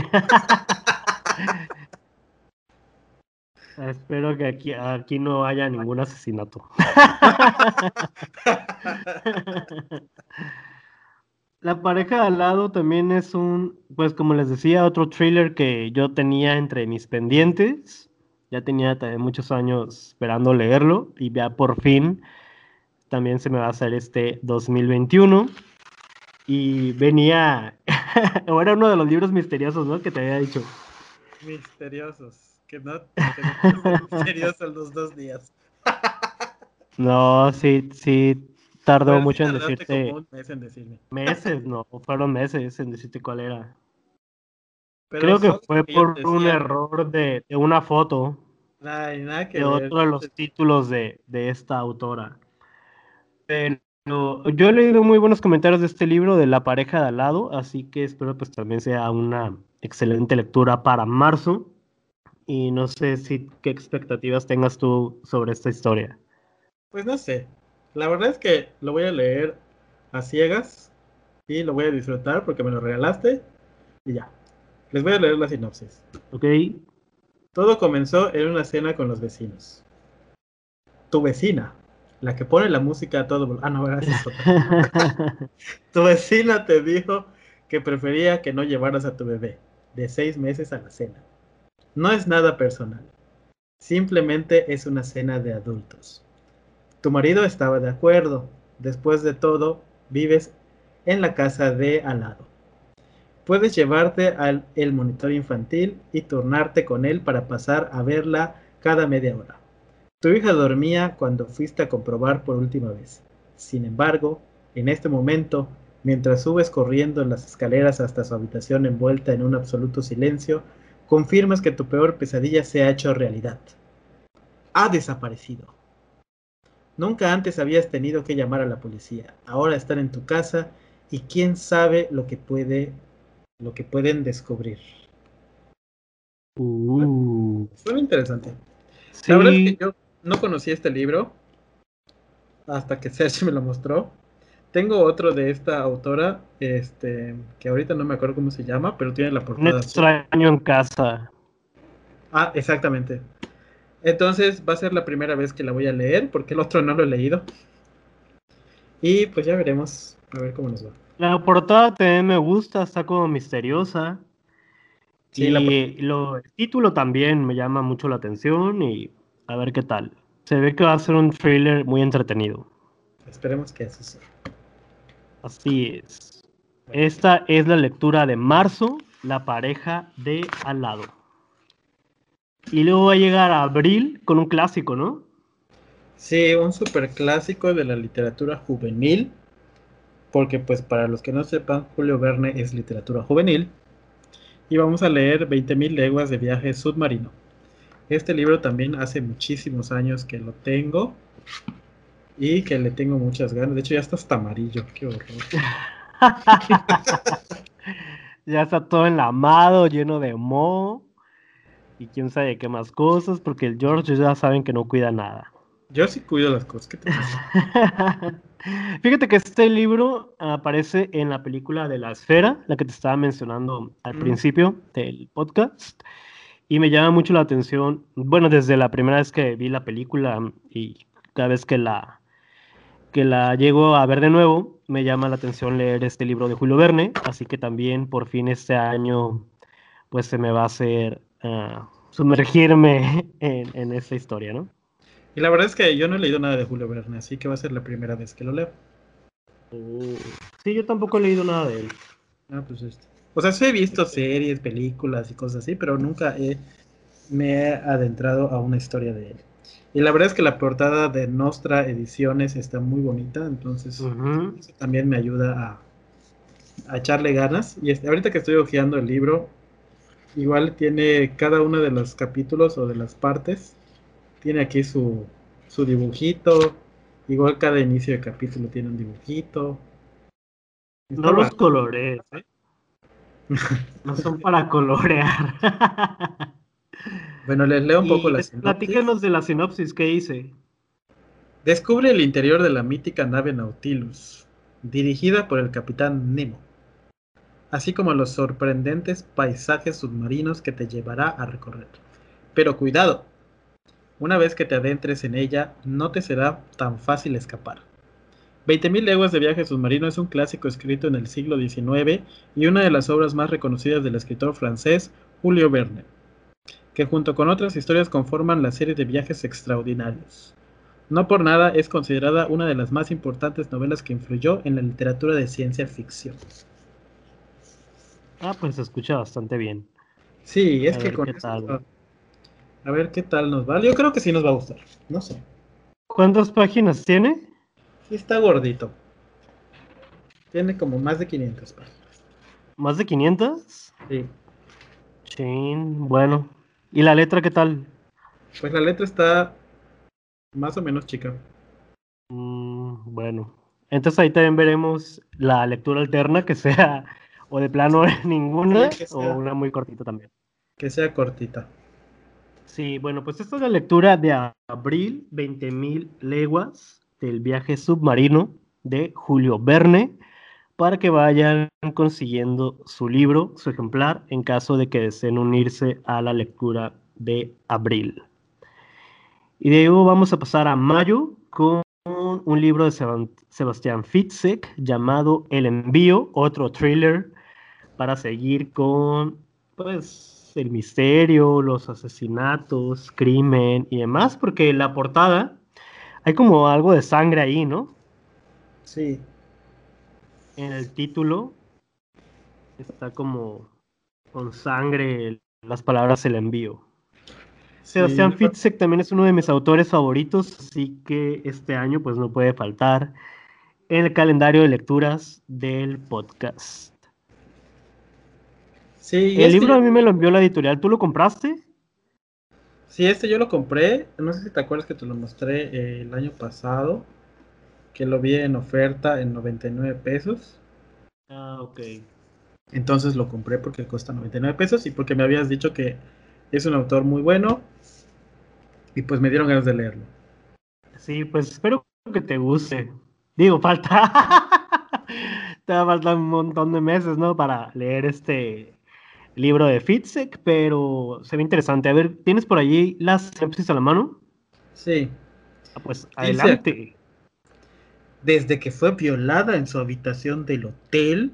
Espero que aquí, aquí no haya ningún asesinato. (laughs) La pareja de al lado también es un, pues como les decía, otro thriller que yo tenía entre mis pendientes. Ya tenía también muchos años esperando leerlo y ya por fin también se me va a hacer este 2021. Y venía, (laughs) o era uno de los libros misteriosos, ¿no? Que te había dicho. Misteriosos. Que no, que no puede ser misterioso los dos días. (laughs) No, sí, sí, tardó Pero sí mucho en decirte como un mes en decirme. meses, no, fueron meses en decirte cuál era. Pero Creo que fue que por un error de, de una foto Ay, nada que de ver. otro de los títulos de, de esta autora. Pero yo he leído muy buenos comentarios de este libro de La pareja de al lado, así que espero pues también sea una excelente lectura para marzo. Y no sé si qué expectativas tengas tú sobre esta historia. Pues no sé. La verdad es que lo voy a leer a ciegas y lo voy a disfrutar porque me lo regalaste y ya. Les voy a leer la sinopsis. Ok. Todo comenzó en una cena con los vecinos. Tu vecina, la que pone la música a todo. Ah, no, gracias. (laughs) tu vecina te dijo que prefería que no llevaras a tu bebé de seis meses a la cena. No es nada personal. Simplemente es una cena de adultos. Tu marido estaba de acuerdo. Después de todo, vives en la casa de al lado. Puedes llevarte al el monitor infantil y turnarte con él para pasar a verla cada media hora. Tu hija dormía cuando fuiste a comprobar por última vez. Sin embargo, en este momento, mientras subes corriendo en las escaleras hasta su habitación envuelta en un absoluto silencio, confirmas que tu peor pesadilla se ha hecho realidad. Ha desaparecido. Nunca antes habías tenido que llamar a la policía. Ahora están en tu casa y quién sabe lo que puede lo que pueden descubrir. Uh, Suena interesante. La verdad es que yo no conocía este libro hasta que (laughs) Sergio me lo mostró. Tengo otro de esta autora, este, que ahorita no me acuerdo cómo se llama, pero tiene la Un portada. azul. extraño en casa. Ah, exactamente. Entonces va a ser la primera vez que la voy a leer, porque el otro no lo he leído. Y pues ya veremos, a ver cómo nos va. La portada también me gusta, está como misteriosa. Sí, y la por- lo, el título también me llama mucho la atención y a ver qué tal. Se ve que va a ser un thriller muy entretenido. Esperemos que así sea. Así es. Esta es la lectura de marzo, la pareja de al lado. Y luego va a llegar a abril con un clásico, ¿no? Sí, un super clásico de la literatura juvenil, porque pues para los que no sepan, Julio Verne es literatura juvenil. Y vamos a leer 20.000 leguas de viaje submarino. Este libro también hace muchísimos años que lo tengo y que le tengo muchas ganas. De hecho ya está hasta amarillo, qué horror. (laughs) Ya está todo enlamado, lleno de moho y quién sabe qué más cosas, porque el George ya saben que no cuida nada. Yo sí cuido las cosas. ¿qué te pasa? (laughs) Fíjate que este libro aparece en la película de La Esfera, la que te estaba mencionando al Mm. principio del podcast, y me llama mucho la atención, bueno, desde la primera vez que vi la película y cada vez que la, que la llego a ver de nuevo, me llama la atención leer este libro de Julio Verne, así que también por fin este año, pues se me va a hacer ah, sumergirme (laughs) en, en esta historia, ¿no? Y la verdad es que yo no he leído nada de Julio Verne, así que va a ser la primera vez que lo leo. Sí, yo tampoco he leído nada de él. Ah, pues este. O sea, sí he visto series, películas y cosas así, pero nunca he, me he adentrado a una historia de él. Y la verdad es que la portada de Nostra Ediciones está muy bonita, entonces eso también me ayuda a, a echarle ganas. Y este, ahorita que estoy hojeando el libro, igual tiene cada uno de los capítulos o de las partes, tiene aquí su, su dibujito, igual cada inicio de capítulo tiene un dibujito. Está No los colorees, ¿eh? No son para colorear. Bueno, les leo un poco Y la sinopsis. Platícanos de la sinopsis que hice. Descubre el interior de la mítica nave Nautilus, dirigida por el capitán Nemo, así como los sorprendentes paisajes submarinos que te llevará a recorrer. Pero cuidado, una vez que te adentres en ella, no te será tan fácil escapar. 20.000 leguas de viaje submarino es un clásico escrito en el siglo XIX y una de las obras más reconocidas del escritor francés Julio Verne, que junto con otras historias conforman la serie de viajes extraordinarios. No por nada es considerada una de las más importantes novelas que influyó en la literatura de ciencia ficción. Ah, pues se escucha bastante bien. Sí, es A que ver con qué esto- tal. A ver qué tal nos va. Yo creo que sí nos va a gustar. No sé. ¿Cuántas páginas tiene? Sí está gordito. Tiene como más de 500 páginas. ¿Más de 500? Sí. Chin, bueno. ¿Y la letra qué tal? Pues la letra está más o menos chica. Mm, bueno. Entonces ahí también veremos la lectura alterna que sea (laughs) o de plano (laughs) ninguna Sí, o una muy cortita también. Que sea cortita. Sí, bueno, pues esta es la lectura de abril, 20.000 leguas del viaje submarino de Julio Verne, para que vayan consiguiendo su libro, su ejemplar, en caso de que deseen unirse a la lectura de abril. Y de ahí vamos a pasar a mayo con un libro de Sebastián Fitzek llamado El Envío, otro thriller para seguir con pues el misterio, los asesinatos, crimen y demás, porque la portada hay como algo de sangre ahí, ¿no? Sí. En el título está como con sangre las palabras el envío. Sebastián Fitzek también es uno de mis autores favoritos, así que este año pues no puede faltar en el calendario de lecturas del podcast. Sí, el este libro a mí me lo envió la editorial, ¿tú lo compraste? Sí, este yo lo compré, no sé si te acuerdas que te lo mostré eh, el año pasado, que lo vi en oferta en 99 pesos. Ah, ok. Entonces lo compré porque cuesta 99 pesos y porque me habías dicho que es un autor muy bueno y pues me dieron ganas de leerlo. Sí, pues espero que te guste. Digo, falta. te va a faltar un montón de meses, ¿no? Para leer este libro de Fitzek, pero se ve interesante. A ver, ¿tienes por allí las sinopsis a la mano? Sí. Ah, pues adelante. desde que fue violada en su habitación del hotel,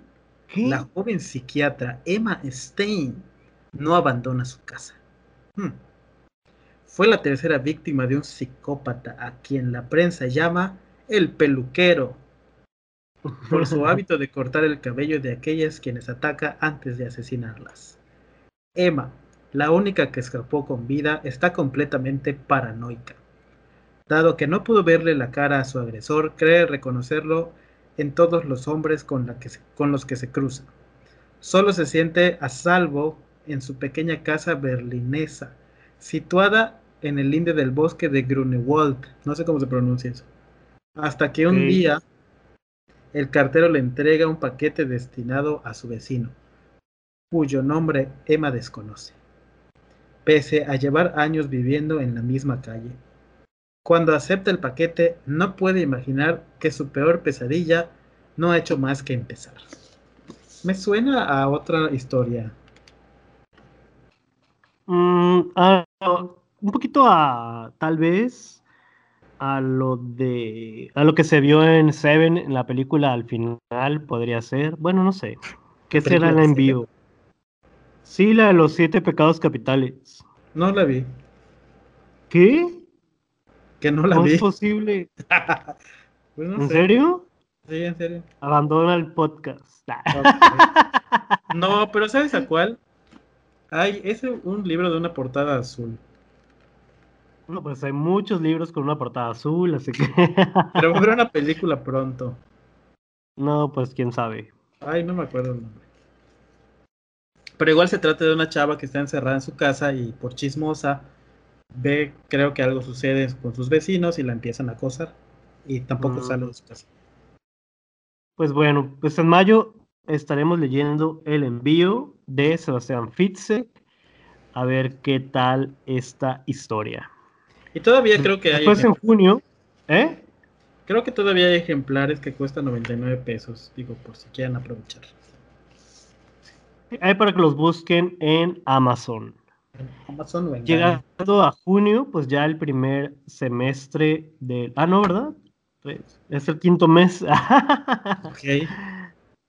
la joven psiquiatra Emma Stein no abandona su casa. Hmm. Fue la tercera víctima de un psicópata a quien la prensa llama el peluquero, por su hábito de cortar el cabello de aquellas quienes ataca antes de asesinarlas. Emma, la única que escapó con vida, está completamente paranoica. Dado que no pudo verle la cara a su agresor, cree reconocerlo en todos los hombres con, con los que se cruza. Solo se siente a salvo en su pequeña casa berlinesa, situada en el linde del bosque de Grunewald, no sé cómo se pronuncia eso. Hasta que un día el cartero le entrega un paquete destinado a su vecino, cuyo nombre Emma desconoce, pese a llevar años viviendo en la misma calle. Cuando acepta el paquete, no puede imaginar que su peor pesadilla no ha hecho más que empezar. Me suena a otra historia. Mm, un poquito a tal vez a lo de a lo que se vio en Seven en la película al final podría ser. Bueno, no sé. ¿Qué será el envío? Sí, la de los siete pecados capitales. No la vi. ¿Qué? Que no la ¿Cómo vi. es posible? (laughs) Pues no ¿En sé. serio? Sí, en serio. Abandona el podcast. (laughs) No, pero ¿sabes a cuál? Hay, es un libro de una portada azul. No, pues hay muchos libros con una portada azul, así que. (laughs) Pero va a haber una (laughs) película pronto. no, pues quién sabe. Ay, no me acuerdo el nombre. Pero igual se trata de una chava que está encerrada en su casa y por chismosa ve, creo que algo sucede con sus vecinos y la empiezan a acosar. Y tampoco Mm. sale de su casa. Pues bueno, pues en mayo estaremos leyendo el envío de Sebastián Fitzek. A ver qué tal esta historia. Y todavía creo que hay Después en junio, ¿eh? creo que todavía hay ejemplares que cuestan 99 pesos, digo, por si quieren aprovechar. Hay para que los busquen en Amazon. Amazon o en Llegando a junio, pues ya el primer semestre del... Ah, no, ¿verdad? Pues, Es el quinto mes. (laughs) Ok.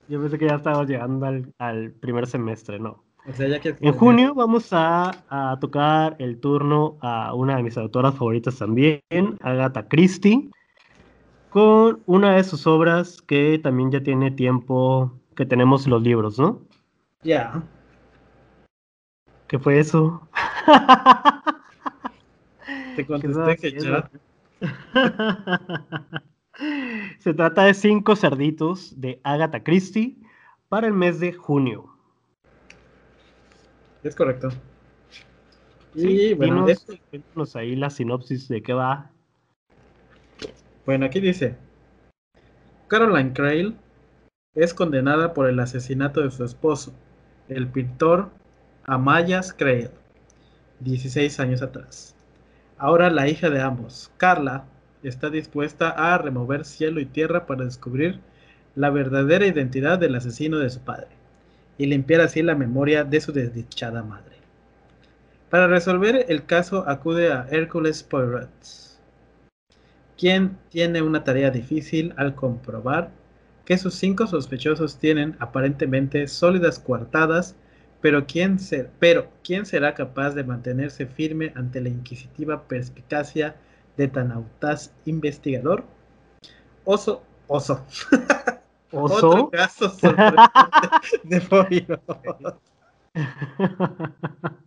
Yo pensé que ya estaba llegando al, al primer semestre, no. O sea, ya que En junio vamos a, a tocar el turno a una de mis autoras favoritas también, Agatha Christie, con una de sus obras que también ya tiene tiempo que tenemos los libros, ¿no? Ya. ¿Qué fue eso? Te (laughs) ¿Qué estás contesté que ya. (laughs) Se trata de cinco cerditos de Agatha Christie para el mes de junio. Es correcto. Y Sí, bueno, dinos- este- cuéntanos ahí la sinopsis de qué va. bueno, aquí dice: Caroline Crail es condenada por el asesinato de su esposo, el pintor Amayas Crail, 16 años atrás. Ahora la hija de ambos, Carla, está dispuesta a remover cielo y tierra para descubrir la verdadera identidad del asesino de su padre y limpiar así la memoria de su desdichada madre. Para resolver el caso acude a Hércules Poirot, quien tiene una tarea difícil al comprobar que sus cinco sospechosos tienen aparentemente sólidas coartadas, pero ¿quién, pero ¿quién será capaz de mantenerse firme ante la inquisitiva perspicacia de tan autaz investigador? Oso, oso. (laughs) ¿Oso? Otro caso de Poirot.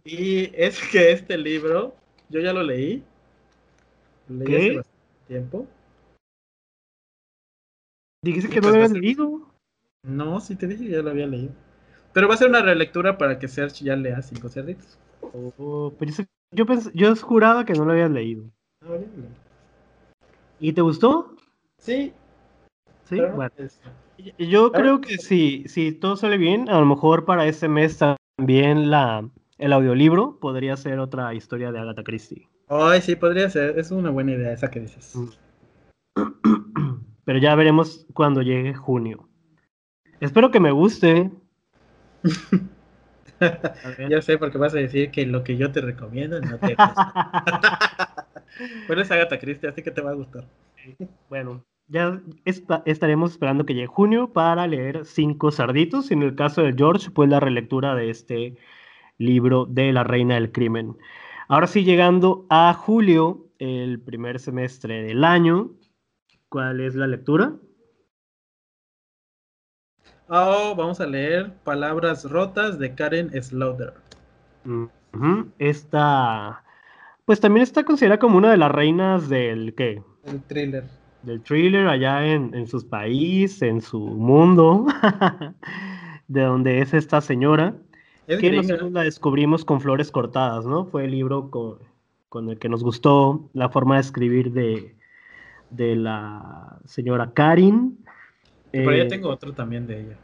y es que este libro, yo ya lo leí. Lo leí ¿Qué? hace bastante tiempo. Dijiste que no pues lo habías ser- leído. No, sí te dije que ya lo había leído. Pero va a ser una relectura para que Serge ya lea cinco cerditos. Oh, pero yo, yo, pens- yo juraba que no lo habías leído. Ah, bien. ¿Y te gustó? Sí, Sí, pero bueno. es- Y- Yo creo que si, si todo sale bien, a lo mejor para este mes también la, el audiolibro podría ser otra historia de Agatha Christie. Ay, sí, podría ser. Es una buena idea esa que dices. Mm. (clears throat) Pero ya veremos cuando llegue junio. Espero que me guste. (laughs) Ya sé, porque vas a decir que lo que yo te recomiendo no te gusta. (laughs) (laughs) Bueno, es Agatha Christie, así que te va a gustar. Bueno, ya esta- estaremos esperando que llegue junio para leer Cinco Sarditos. Y en el caso de George, pues la relectura de este libro de La Reina del Crimen. Ahora sí, llegando a julio, el primer semestre del año, ¿cuál es la lectura? Oh, vamos a leer Palabras Rotas de Karen Slaughter. Esta, pues también está considerada como una de las reinas del, ¿qué? El thriller. Del thriller allá en, en sus países, en su mundo, (laughs) de donde es esta señora, Es que nosotros la descubrimos con Flores Cortadas, ¿no? Fue el libro con, con el que nos gustó la forma de escribir de, de la señora Karin. Pero ya Eh, tengo otro también de ella.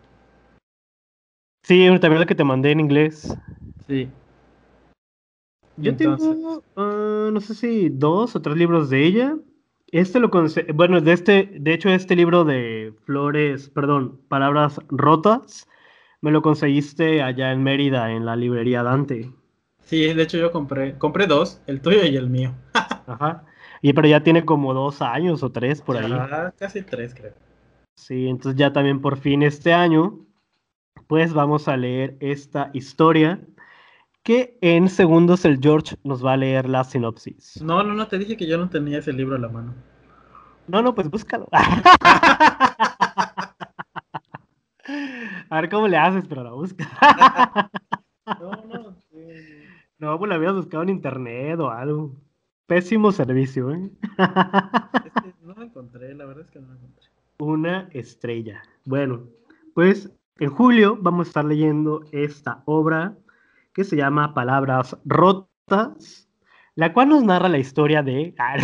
Sí, también la que te mandé en inglés. Sí. Yo Entonces- tengo, ah, no sé si dos o tres libros de ella. Este lo bueno, de este, de hecho, este libro de Flores, perdón, Palabras Rotas, me lo conseguiste allá en Mérida, en la librería Dante. Sí, de hecho yo compré, compré dos, el tuyo y el mío. (laughs) Ajá. Y pero ya tiene como dos años o tres por ahí. Ah, casi tres creo. Sí, entonces ya también por fin este año, pues vamos a leer esta historia que en segundos el George nos va a leer la sinopsis. No, no, no, te dije que yo no tenía ese libro a la mano. No, no, pues búscalo. (laughs) A ver cómo le haces, pero la busca. No, no. sí, No, pues la habías buscado en internet o algo. Pésimo servicio, ¿eh? no lo encontré, la verdad es que no lo encontré. Una estrella. Bueno, pues en julio vamos a estar leyendo esta obra que se llama Palabras Rotas, la cual nos narra la historia de... (laughs) Ah,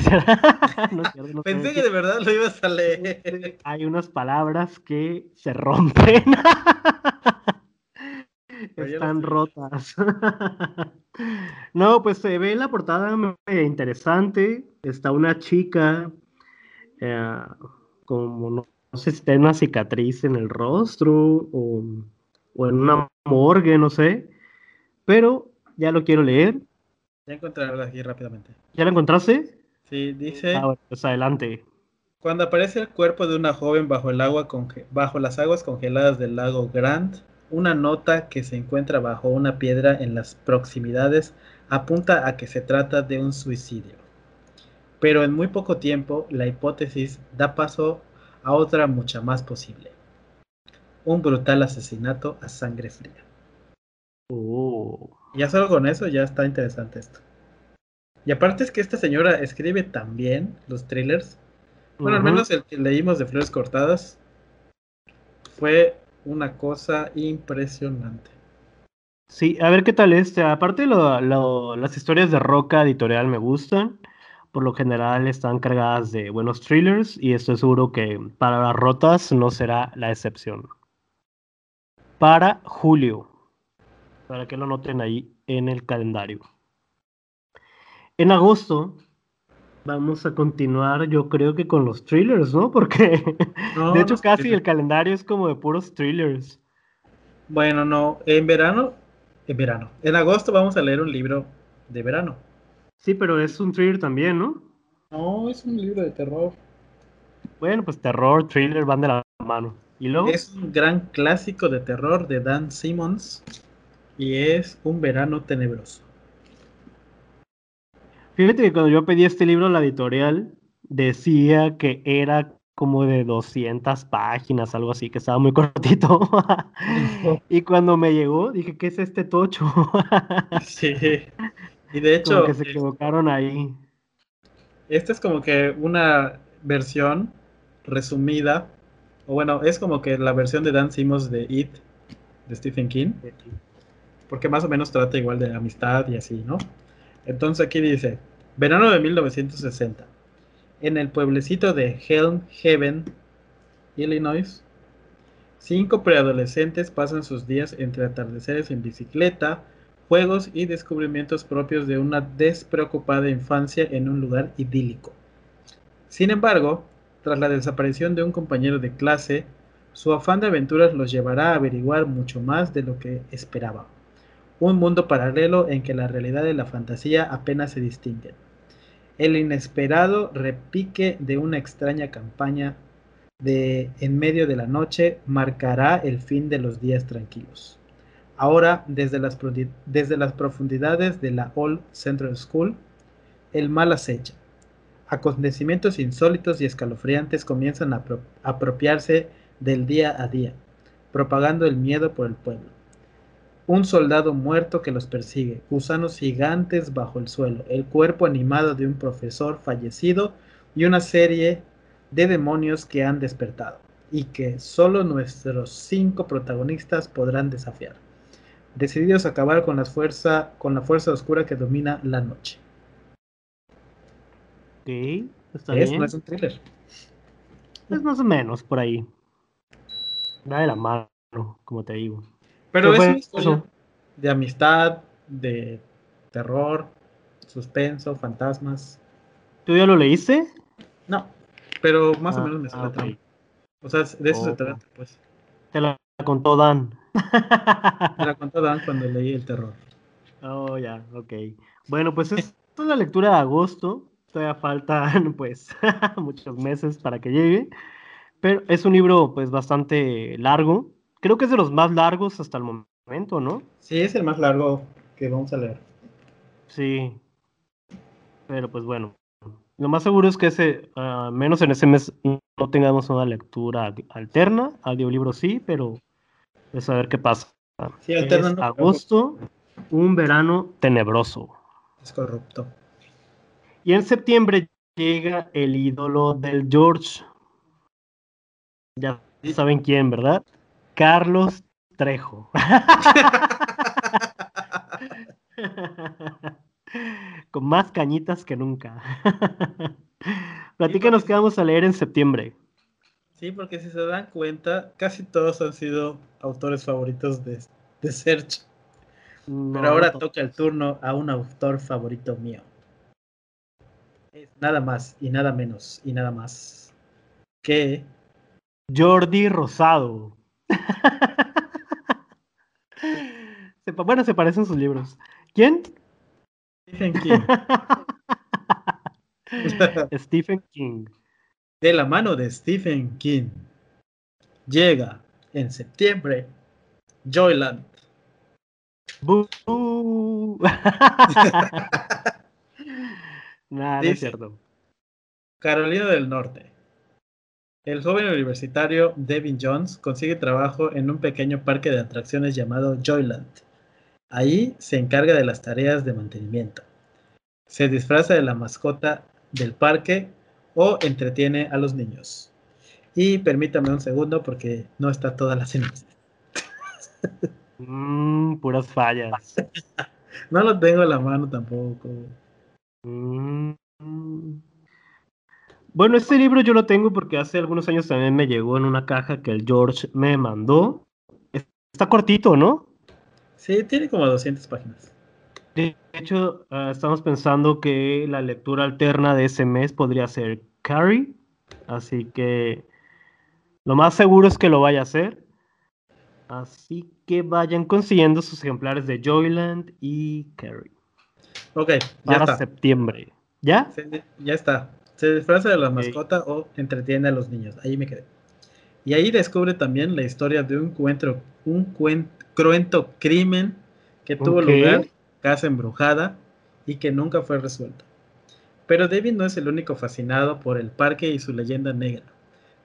no Pensé que de verdad lo ibas a leer. Hay unas palabras que se rompen. (laughs) Están rotas. No, pues se ve la portada medio interesante. Está una chica eh, como no, no sé si tiene una cicatriz en el rostro o, o en una morgue, no sé. Pero ya lo quiero leer. Ya encontré algo aquí rápidamente. ¿Ya lo encontraste? Sí, dice, Ah, bueno, pues adelante. cuando aparece el cuerpo de una joven bajo el agua bajo las aguas congeladas del lago Grant, una nota que se encuentra bajo una piedra en las proximidades apunta a que se trata de un suicidio. Pero en muy poco tiempo, la hipótesis da paso a otra mucha más posible. Un brutal asesinato a sangre fría. Oh. Y ya solo con eso ya está interesante esto. Y aparte es que esta señora escribe tan bien los thrillers. Bueno, al menos el que leímos de Flores Cortadas fue una cosa impresionante. Sí, a ver qué tal este. Aparte, lo- lo- las historias de Roca Editorial me gustan. Por lo general están cargadas de buenos thrillers y estoy seguro que para las rotas no será la excepción. Para julio, para que lo noten ahí en el calendario. En agosto vamos a continuar, yo creo que con los thrillers, ¿no? (laughs) Porque de hecho casi el calendario es como de puros thrillers. Bueno, no, en verano, en verano, en agosto vamos a leer un libro de verano. Sí, pero es un thriller también, ¿no? No, es un libro de terror. Bueno, pues terror, thriller van de la mano. ¿Y luego? Es un gran clásico de terror de Dan Simmons y es Un verano tenebroso. Fíjate que cuando yo pedí este libro, la editorial decía que era como de 200 páginas, algo así, que estaba muy (laughs) cortito. (laughs) y cuando me llegó, dije, ¿qué es este tocho? (laughs) sí. Y de hecho... que se equivocaron ahí. Esta es como que una versión resumida, o bueno, es como que la versión de Dan Simmons de It, de Stephen King, porque más o menos trata igual de amistad y así, ¿no? Entonces aquí dice, verano de 1960, en el pueblecito de Helm Haven, Illinois, cinco preadolescentes pasan sus días entre atardeceres en bicicleta, juegos y descubrimientos propios de una despreocupada infancia en un lugar idílico. Sin embargo, tras la desaparición de un compañero de clase, su afán de aventuras los llevará a averiguar mucho más de lo que esperaban un mundo paralelo en que la realidad y la fantasía apenas se distinguen. El inesperado repique de una extraña campaña de en medio de la noche marcará el fin de los días tranquilos. Ahora, desde las, desde las profundidades de la Old Central School, el mal acecha. Acontecimientos insólitos y escalofriantes comienzan a apropiarse del día a día, propagando el miedo por el pueblo un soldado muerto que los persigue, gusanos gigantes bajo el suelo, el cuerpo animado de un profesor fallecido y una serie de demonios que han despertado y que solo nuestros cinco protagonistas podrán desafiar, decididos a acabar con la fuerza, con la fuerza oscura que domina la noche. Ok, está es, bien. No es un thriller. Es más o menos por ahí. Da de la mano, como te digo. Pero es una historia de amistad, de terror, suspenso, fantasmas. ¿Tú ya lo leíste? No, pero más o Ah, menos me suena ah, ok. trama. O sea, de eso se trata, pues. Te la contó Dan. Me la contó Dan cuando leí el terror. Oh, ya, ok. Bueno, pues es es la lectura de agosto. Todavía faltan, (laughs) pues, (laughs) muchos meses para que llegue. Pero es un libro, pues, bastante largo. Creo que es de los más largos hasta el momento, ¿no? Sí, es el más largo que vamos a leer. Sí. Pero, pues, bueno. Lo más seguro es que ese, ah, menos en ese mes, no tengamos una lectura alterna. Audiolibro sí, pero pues a ver qué pasa. Sí, alterna Es no, agosto, un verano tenebroso. Es corrupto. Y en septiembre llega el ídolo del George. Ya saben quién, ¿verdad? Carlos Trejo. (laughs) Con más cañitas que nunca. Platícanos qué vamos a leer en septiembre. Sí, porque si se dan cuenta, casi todos han sido autores favoritos de, de Search. No, Pero ahora to- toca el turno a un autor favorito mío. Es nada más y nada menos y nada más que Jordi Rosado. (laughs) Bueno, se parecen sus libros. ¿Quién? Stephen King. (laughs) Stephen King. de la mano de Stephen King. Llega en septiembre Joyland. (laughs) No es cierto. Carolina del Norte. El joven universitario Devin Jones consigue trabajo en un pequeño parque de atracciones llamado Joyland. Ahí se encarga de las tareas de mantenimiento. Se disfraza de la mascota del parque o entretiene a los niños. Y permítame un segundo porque no está toda la sinopsis. Mm, puras fallas. (laughs) No lo tengo en la mano tampoco. Mm. Bueno, este libro yo lo tengo porque hace algunos años también me llegó en una caja que el George me mandó. Es- Está cortito, ¿no? Sí, tiene como 200 páginas. De hecho, ah, estamos pensando que la lectura alterna de ese mes podría ser Carrie. Así que lo más seguro es que lo vaya a hacer. Así que vayan consiguiendo sus ejemplares de Joyland y Carrie. Ok, ya Para está. septiembre. ¿Ya? Ya está. Se disfraza de la mascota o entretiene a los niños. Ahí me quedé. Y ahí descubre también la historia de un, cuento, un cuen- cruento crimen que tuvo Ok. lugar en casa embrujada y que nunca fue resuelto. Pero David no es el único fascinado por el parque y su leyenda negra.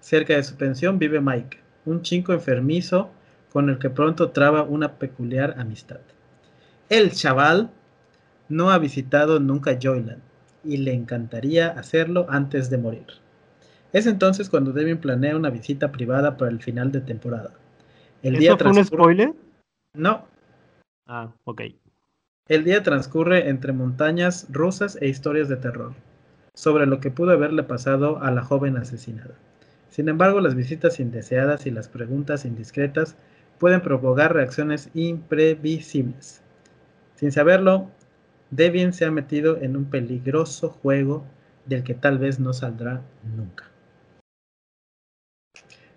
Cerca de su pensión vive Mike, un chico enfermizo con el que pronto traba una peculiar amistad. El chaval no ha visitado nunca Joyland y le encantaría hacerlo antes de morir. Es entonces cuando Devin planea una visita privada para el final de temporada. El día ¿Eso fue un spoiler? No, Ah, ok. el día transcurre entre montañas rusas e historias de terror, sobre lo que pudo haberle pasado a la joven asesinada. Sin embargo, las visitas indeseadas y las preguntas indiscretas pueden provocar reacciones imprevisibles. Sin saberlo, Devin se ha metido en un peligroso juego del que tal vez no saldrá nunca.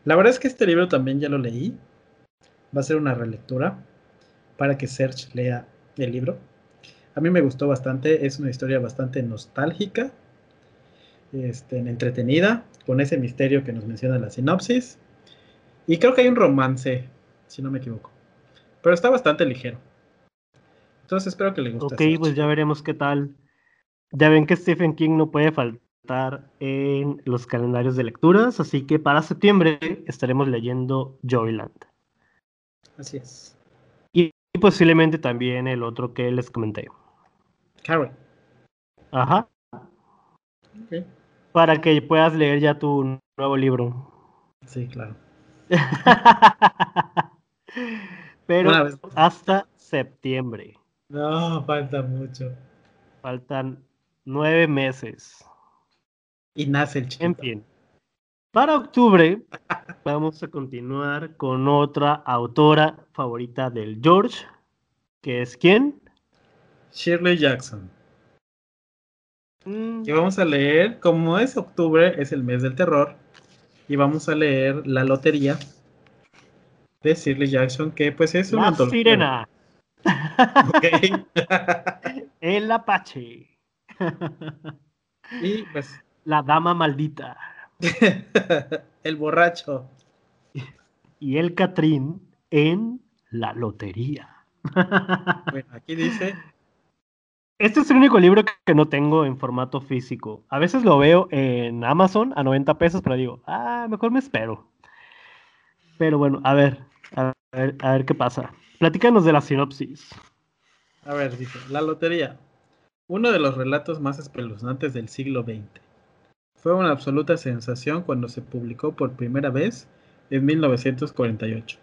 La verdad es que este libro también ya lo leí. Va a ser una relectura para que Serge lea el libro. A mí me gustó bastante, es una historia bastante nostálgica, este, entretenida, con ese misterio que nos menciona la sinopsis. Y creo que hay un romance, si no me equivoco. Pero está bastante ligero. Entonces espero que le guste. Ok, pues ya veremos qué tal. Ya ven que Stephen King no puede faltar en los calendarios de lecturas, así que para septiembre estaremos leyendo Joyland. Así es. Y, y posiblemente también el otro que les comenté. Carrie. Ajá. Ok. Para que puedas leer ya tu nuevo libro. Sí, claro. (laughs) Pero hasta septiembre. No, falta mucho. Faltan nueve meses. Y nace el chiquito. En fin. Para octubre (laughs) vamos a continuar con otra autora favorita del George, que es quién? Shirley Jackson. Mm, Y vamos a leer, como es octubre, es el mes del terror, y vamos a leer La Lotería de Shirley Jackson, que pues es una La antología. sirena. (laughs) el apache, (laughs) y pues la dama maldita (laughs) el borracho. y el Catrín en la lotería. Bueno, aquí dice, Este es el único libro que- no tengo en formato físico. A veces lo veo en Amazon a 90 pesos, pero digo, ah, mejor me espero. Pero bueno, a ver, a ver, a ver qué pasa. Platícanos de la sinopsis. a ver, La Lotería, uno de los relatos más espeluznantes del siglo XX. Fue una absoluta sensación cuando se publicó por primera vez en 1948.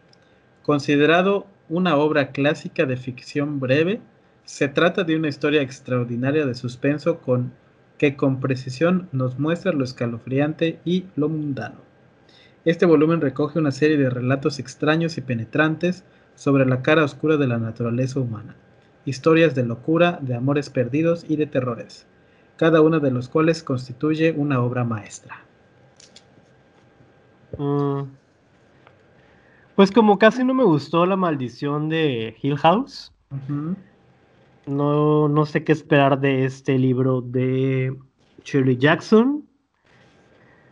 Considerado una obra clásica de ficción breve, se trata de una historia extraordinaria de suspenso con, que con precisión nos muestra lo escalofriante y lo mundano. Este volumen recoge una serie de relatos extraños y penetrantes sobre la cara oscura de la naturaleza humana, historias de locura, de amores perdidos y de terrores, cada uno de los cuales constituye una obra maestra. Mm, Pues como casi no me gustó la maldición de Hill House, no, no sé qué esperar de este libro de Shirley Jackson.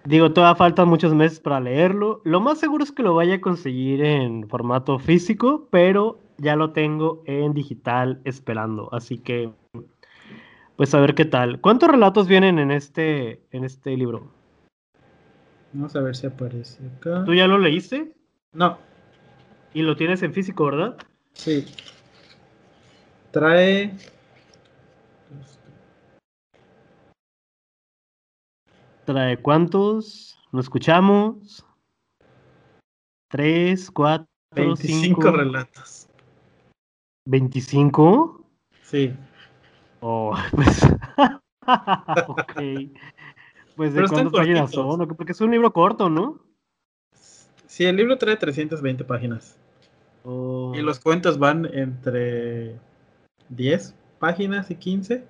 Digo, todavía faltan muchos meses para leerlo. Lo más seguro es que lo vaya a conseguir en formato físico, pero ya lo tengo en digital esperando. Así que, pues a ver qué tal. ¿Cuántos relatos vienen en este, en este libro? Vamos a ver si aparece acá. ¿Tú ya lo leíste? No, Y lo tienes en físico, ¿verdad? sí. Trae. ¿Trae cuántos? ¿Lo escuchamos? ¿Tres, cuatro, 25 cinco? relatos. ¿25? Sí. Oh, (laughs) pues. (laughs) ok. Pues de cuántas páginas son, porque es un libro corto, ¿no? Sí, el libro trae 320 páginas. Oh, Y los cuentos van entre 10 páginas y 15.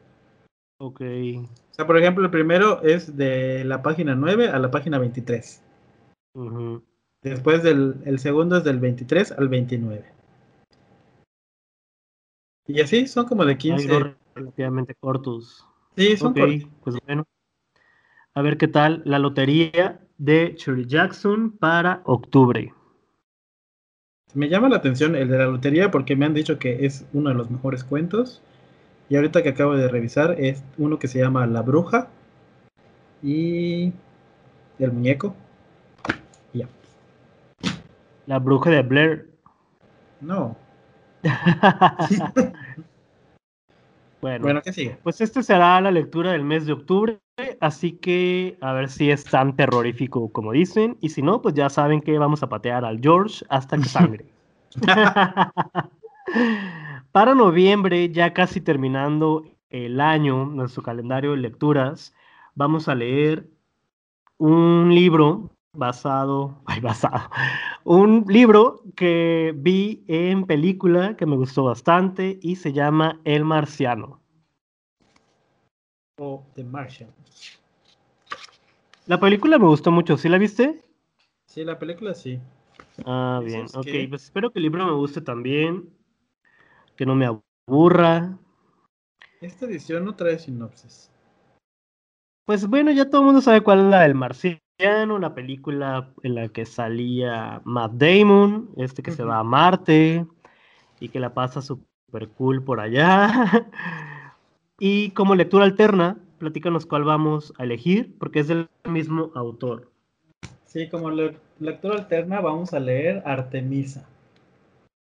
Ok. O sea, por ejemplo, el primero es de la página 9 a la página 23. ujú. Después del el segundo es del 23 al 29. Y así son como de Hay 15. unos relativamente cortos. Sí, son Ok, cortos. pues bueno. A ver qué tal la lotería de Shirley Jackson para octubre. Me llama la atención el de la lotería porque me han dicho que es uno de los mejores cuentos. Y ahorita que acabo de revisar es uno que se llama La Bruja y El Muñeco. Ya. La bruja de Blair. No. (laughs) bueno, Bueno, ¿qué sigue? pues este será la lectura del mes de octubre, así que a ver si es tan terrorífico como dicen, y si no, pues ya saben que vamos a patear al George hasta que (laughs) sangre. (laughs) Para noviembre, ya casi terminando el año, nuestro calendario de lecturas, vamos a leer un libro basado, (laughs) ay, basado, un libro que vi en película que me gustó bastante y se llama El Marciano. O The Martian. La película me gustó mucho, ¿sí la viste? Sí, la película sí. Ah, bien, es ok, que- pues espero que el libro me guste también, que no me aburra. Esta edición no trae sinopsis. Pues bueno, ya todo el mundo sabe cuál es la del Marciano, la película en la que salía Matt Damon, este que se va a Marte y que la pasa súper cool por allá. (laughs) Y como lectura alterna, platícanos cuál vamos a elegir, porque es del mismo autor. Sí, como le- lectura alterna vamos a leer Artemisa.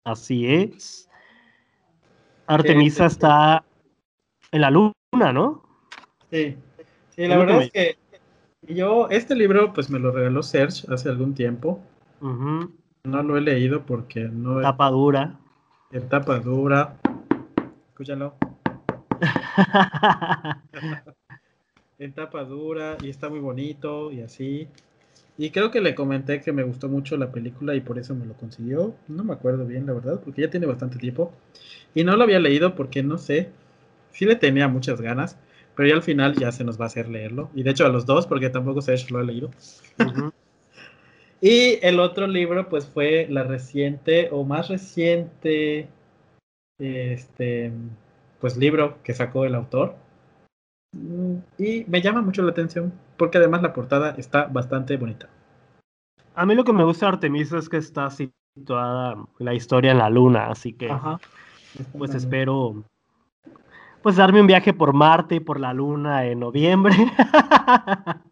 Así es. Artemisa está en la luna, ¿no? Sí. Sí, la verdad es que yo, este libro, pues me lo regaló Serge hace algún tiempo. No lo he leído porque no Tapa dura. en tapa dura. Escúchalo. (laughs) En tapa dura y está muy bonito y así. Y creo que le comenté que me gustó mucho la película y por eso me lo consiguió. No me acuerdo bien, la verdad, porque ya tiene bastante tiempo. Y no lo había leído porque no sé. Sí le tenía muchas ganas, pero ya al final ya se nos va a hacer leerlo. Y de hecho a los dos, porque tampoco Serge lo ha leído. (laughs) Y el otro libro, pues fue la reciente o más reciente, este, pues libro que sacó el autor. Y me llama mucho la atención porque además la portada está bastante bonita. A mí lo que me gusta de Artemisa es que está situada la historia en la luna, así que Ajá. pues espero pues darme un viaje por Marte y por la luna en noviembre. (laughs)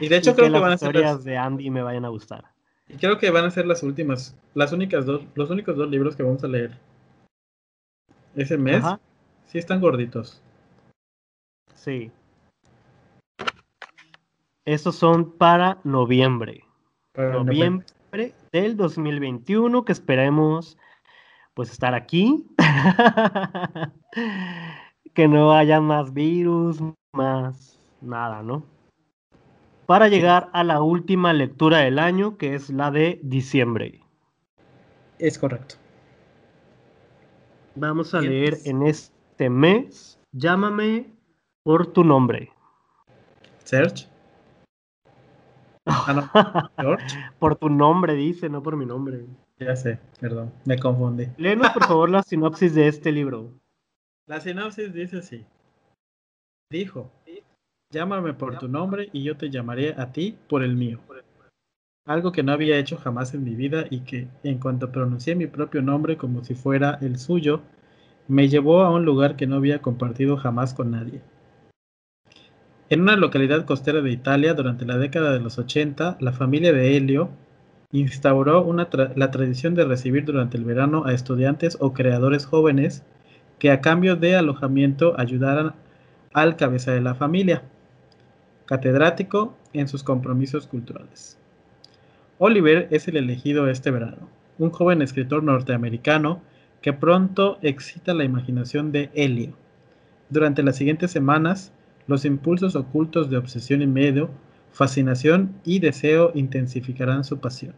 Y de hecho Y creo que las van a ser historias las, de Andy me vayan a gustar. y creo que van a ser las últimas, las únicas dos, los únicos dos libros que vamos a leer ese mes. Ajá, Sí están gorditos. Sí. Estos son para noviembre. para Noviembre del 2021, que esperemos pues estar aquí. (laughs) que no haya más virus, más nada, ¿no? Para llegar a la última lectura del año, que es la de diciembre. Es correcto. Vamos a Bien, leer en este mes, llámame por tu nombre. Serge. Ah, no. (laughs) George. por tu nombre, dice, no por mi nombre. Ya sé, perdón, me confundí. Léenos, por favor, la sinopsis de este libro. La sinopsis dice así. Dijo, llámame por tu nombre y yo te llamaré a ti por el mío. Algo que no había hecho jamás en mi vida y que, en cuanto pronuncié mi propio nombre como si fuera el suyo, me llevó a un lugar que no había compartido jamás con nadie. En una localidad costera de Italia, durante la década de los 80, la familia de Helio instauró la tradición de recibir durante el verano a estudiantes o creadores jóvenes que a cambio de alojamiento ayudaran al cabeza de la familia, catedrático en sus compromisos culturales. Oliver es el elegido este verano, un joven escritor norteamericano que pronto excita la imaginación de Helio. Durante las siguientes semanas, los impulsos ocultos de obsesión y miedo, fascinación y deseo intensificarán su pasión.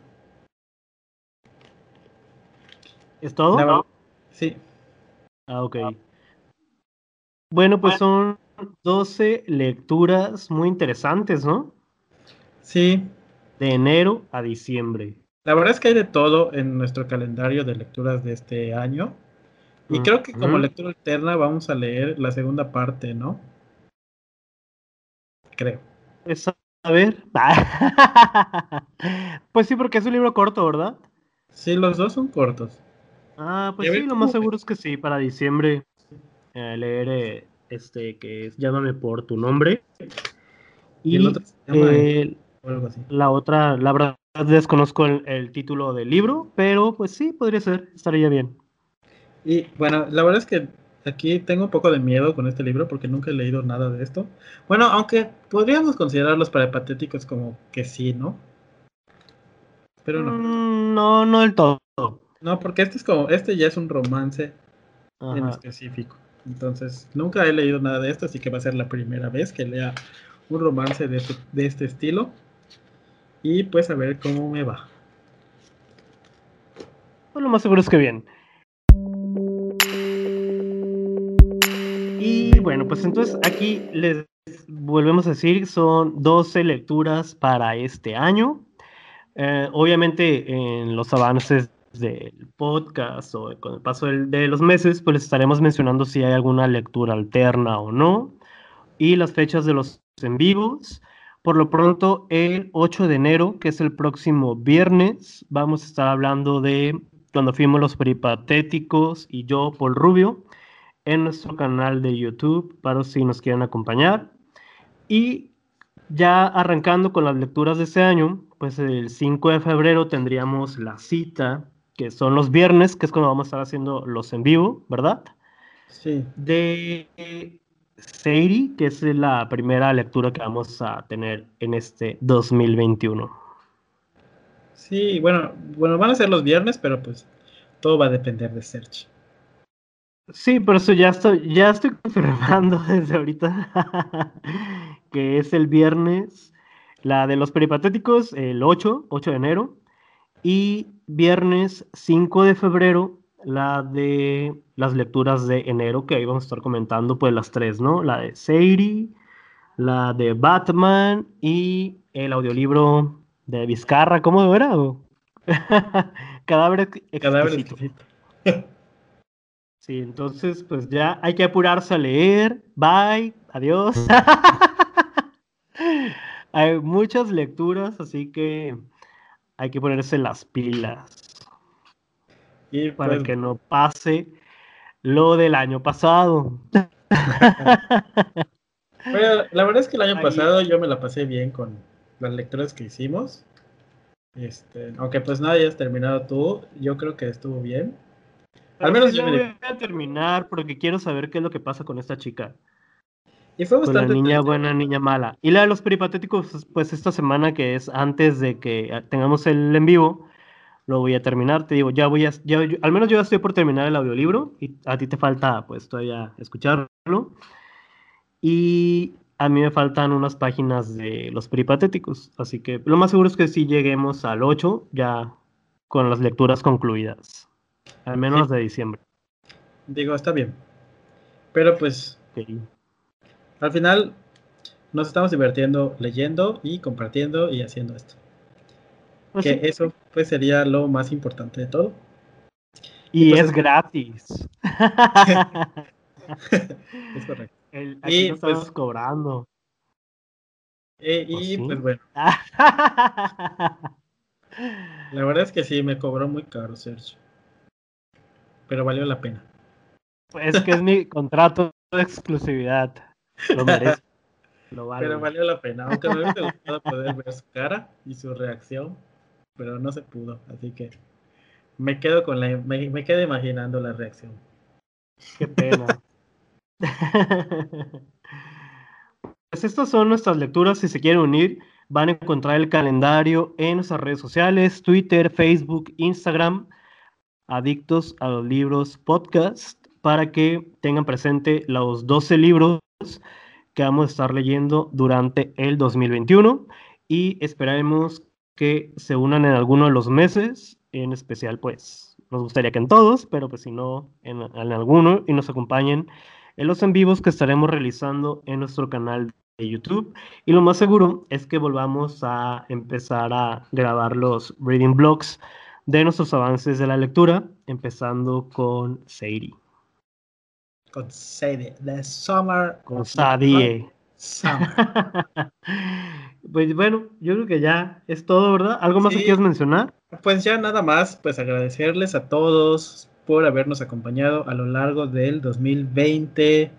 ¿Es todo? La sí, Ah, ok. Bueno, pues son 12 lecturas muy interesantes, ¿no? Sí. De enero a diciembre. La verdad es que hay de todo en nuestro calendario de lecturas de este año. Y creo que como lectura alterna vamos a leer la segunda parte, ¿no? Creo. Pues a ver. (laughs) pues sí, porque es un libro corto, ¿verdad? Sí, los dos son cortos. Ah, pues sí, lo más seguro es que sí, para diciembre eh, leer eh, este que es Llámame por tu nombre. Y, el otro eh, la otra, la verdad desconozco el, título del libro, pero pues sí, podría ser, estaría bien. Y bueno, la verdad es que aquí tengo un poco de miedo con este libro porque nunca he leído nada de esto. Bueno, aunque podríamos considerarlos para patéticos como que sí, ¿no? Pero no. Mm, no, no del todo. No, porque este es como, este ya es un romance en específico. Entonces, nunca he leído nada de esto, así que va a ser la primera vez que lea un romance de este, de este estilo. Y pues a ver cómo me va. Pues lo más seguro es que bien. Y bueno, pues entonces aquí les volvemos a decir, son 12 lecturas para este año. Eh, obviamente en los avances del podcast o con el paso de los meses, pues estaremos mencionando si hay alguna lectura alterna o no. Y las fechas de los en vivos. Por lo pronto, el 8 de enero, que es el próximo viernes, vamos a estar hablando de cuando fuimos los peripatéticos y yo, Paul Rubio, en nuestro canal de YouTube, para si nos quieren acompañar. Y ya arrancando con las lecturas de este año, pues el 5 de febrero tendríamos la cita, que son los viernes, que es cuando vamos a estar haciendo los en vivo, ¿verdad? Sí. De Seiri, que es la primera lectura que vamos a tener en este 2021. Sí, bueno, bueno, van a ser los viernes, pero pues todo va a depender de Search. Sí, por eso ya estoy, ya estoy (laughs) confirmando desde ahorita (laughs) que es el viernes, la de los peripatéticos, el 8, 8 de enero, y viernes 5 de febrero, la de las lecturas de enero, que ahí vamos a estar comentando, pues las tres, ¿no? La de Seiri, la de Batman y el audiolibro de Vizcarra, ¿cómo era? (laughs) Cadáver exquisito. Sí, entonces pues ya hay que apurarse a leer. Bye, adiós. (laughs) hay muchas lecturas, así que hay que ponerse las pilas. Y para pues que no pase lo del año pasado. (laughs) la verdad es que el año pasado yo me la pasé bien con las lecturas que hicimos. Este, aunque pues nada hayas terminado tú, yo creo que estuvo bien. Al menos yo voy a terminar porque quiero saber qué es lo que pasa con esta chica. Y fue bastante. Con la niña buena, niña mala. Y la de los peripatéticos, pues esta semana que es antes de que tengamos el en vivo, lo voy a terminar. Te digo, ya voy a, ya, al menos yo ya estoy por terminar el audiolibro y a ti te falta pues todavía escucharlo. Y a mí me faltan unas páginas de los peripatéticos, así que lo más seguro es que sí lleguemos al 8 ya con las lecturas concluidas, al menos de diciembre. Digo, está bien. Pero pues al final nos estamos divirtiendo leyendo y compartiendo y haciendo esto. Pues que eso pues sería lo más importante de todo. Y, pues, es gratis. (laughs) es correcto. aquí y, no pues estamos cobrando. Eh, y pues bueno. (laughs) la verdad es que sí, me cobró muy caro, Sergio. Pero valió la pena. Es que es mi (laughs) contrato de exclusividad. Lo merece. Pero valió la pena, aunque me hubiese gustado poder ver su cara y su reacción pero no se pudo, así que me quedo con la, me, me quedo imaginando la reacción. Qué pena. pues estas son nuestras lecturas, si se quieren unir, van a encontrar el calendario en nuestras redes sociales, Twitter, Facebook, Instagram, Adictos a los Libros Podcast, para que tengan presente los 12 libros que vamos a estar leyendo durante el 2021 y esperaremos que se unan en alguno de los meses, en especial pues nos gustaría que en todos, pero pues si no en, alguno y nos acompañen en los en vivos que estaremos realizando en nuestro canal de YouTube. Y lo más seguro es que volvamos a empezar a grabar los reading blogs de nuestros avances de la lectura, empezando con Sadie. Con Sadie, The Summer. Con Sadie. Summer. (laughs) pues bueno, yo creo que ya es todo, ¿verdad? ¿Algo más que quieras mencionar? Pues ya nada más, pues agradecerles a todos por habernos acompañado a lo largo del 2020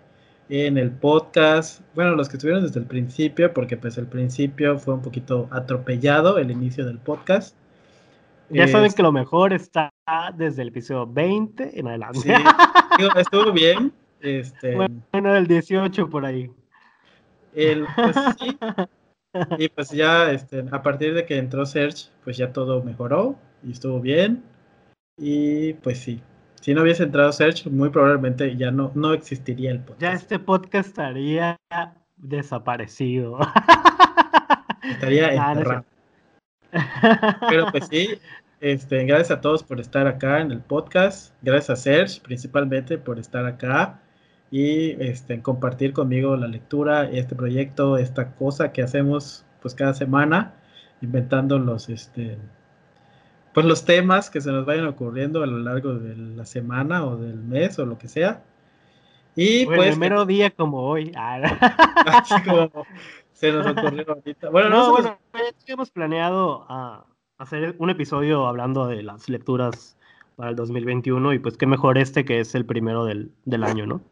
en el podcast. Bueno, los que estuvieron desde el principio, porque pues el principio fue un poquito atropellado el inicio del podcast. Ya saben que lo mejor está desde el episodio 20 en adelante. Sí, estuvo bien. Este... Bueno, el 18 por ahí. El, pues (laughs) sí. Y pues ya este, a partir de que entró Serge, pues ya todo mejoró y estuvo bien. Y pues sí, si no hubiese entrado Serge, muy probablemente ya no, no existiría el podcast. Ya este podcast estaría desaparecido. Estaría (laughs) ah, enterrado. Pero pues sí, este, gracias a todos por estar acá en el podcast. Gracias a Serge principalmente por estar acá y este, compartir conmigo la lectura, este proyecto, esta cosa que hacemos pues cada semana, inventando los, este, pues los temas que se nos vayan ocurriendo a lo largo de la semana o del mes o lo que sea. Y pues... El mero día como hoy. (laughs) (laughs) Así como se nos ocurrió ahorita. Bueno, no, bueno, hemos planeado a hacer un episodio hablando de las lecturas para el 2021 y pues qué mejor este que es el primero del, del año, ¿no?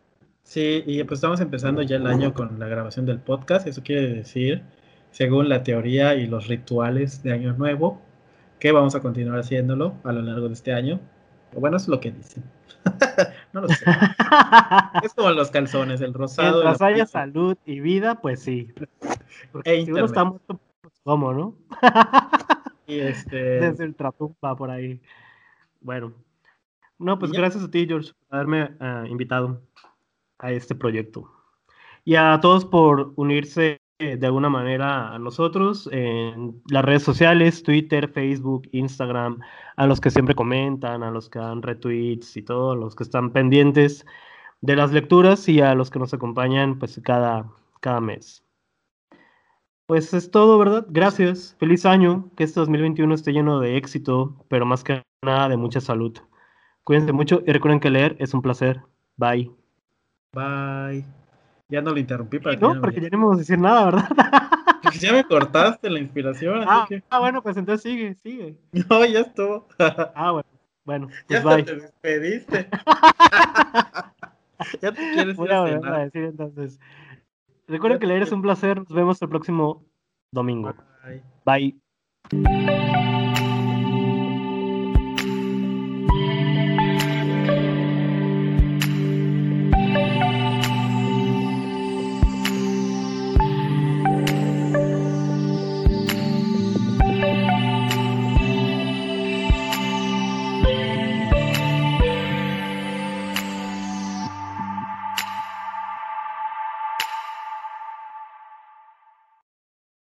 Sí, y pues estamos empezando ya el año con la grabación del podcast. Eso quiere decir, según la teoría y los rituales de Año Nuevo, que vamos a continuar haciéndolo a lo largo de este año. bueno, es lo que dicen. (laughs) no lo sé. (laughs) es como los calzones, el rosado. Mientras haya salud y vida, pues sí. Porque e si uno está muerto, pues, ¿cómo, no? (laughs) y este... Desde por ahí. Bueno. No, pues gracias a ti, George, por haberme uh, invitado a este proyecto. Y a todos por unirse de alguna manera a nosotros en las redes sociales, Twitter, Facebook, Instagram, a los que siempre comentan, a los que dan retweets y todos los que están pendientes de las lecturas y a los que nos acompañan pues cada, cada mes. Pues es todo, ¿verdad? Gracias. Feliz año. Que este 2021 esté lleno de éxito, pero más que nada de mucha salud. Cuídense mucho y recuerden que leer es un placer. Bye. Bye. Ya no lo interrumpí para No, porque ya no íbamos a decir nada, ¿verdad? (laughs) Porque ya me cortaste la inspiración. Ah, ah, bueno, pues entonces sigue, sigue. (laughs) No, ya estuvo. (laughs) ah, bueno. Bueno, pues ya te despediste. ya te quieres ir a, a decir entonces. Recuerden que leer es un placer. Nos vemos el próximo domingo. Bye. Bye.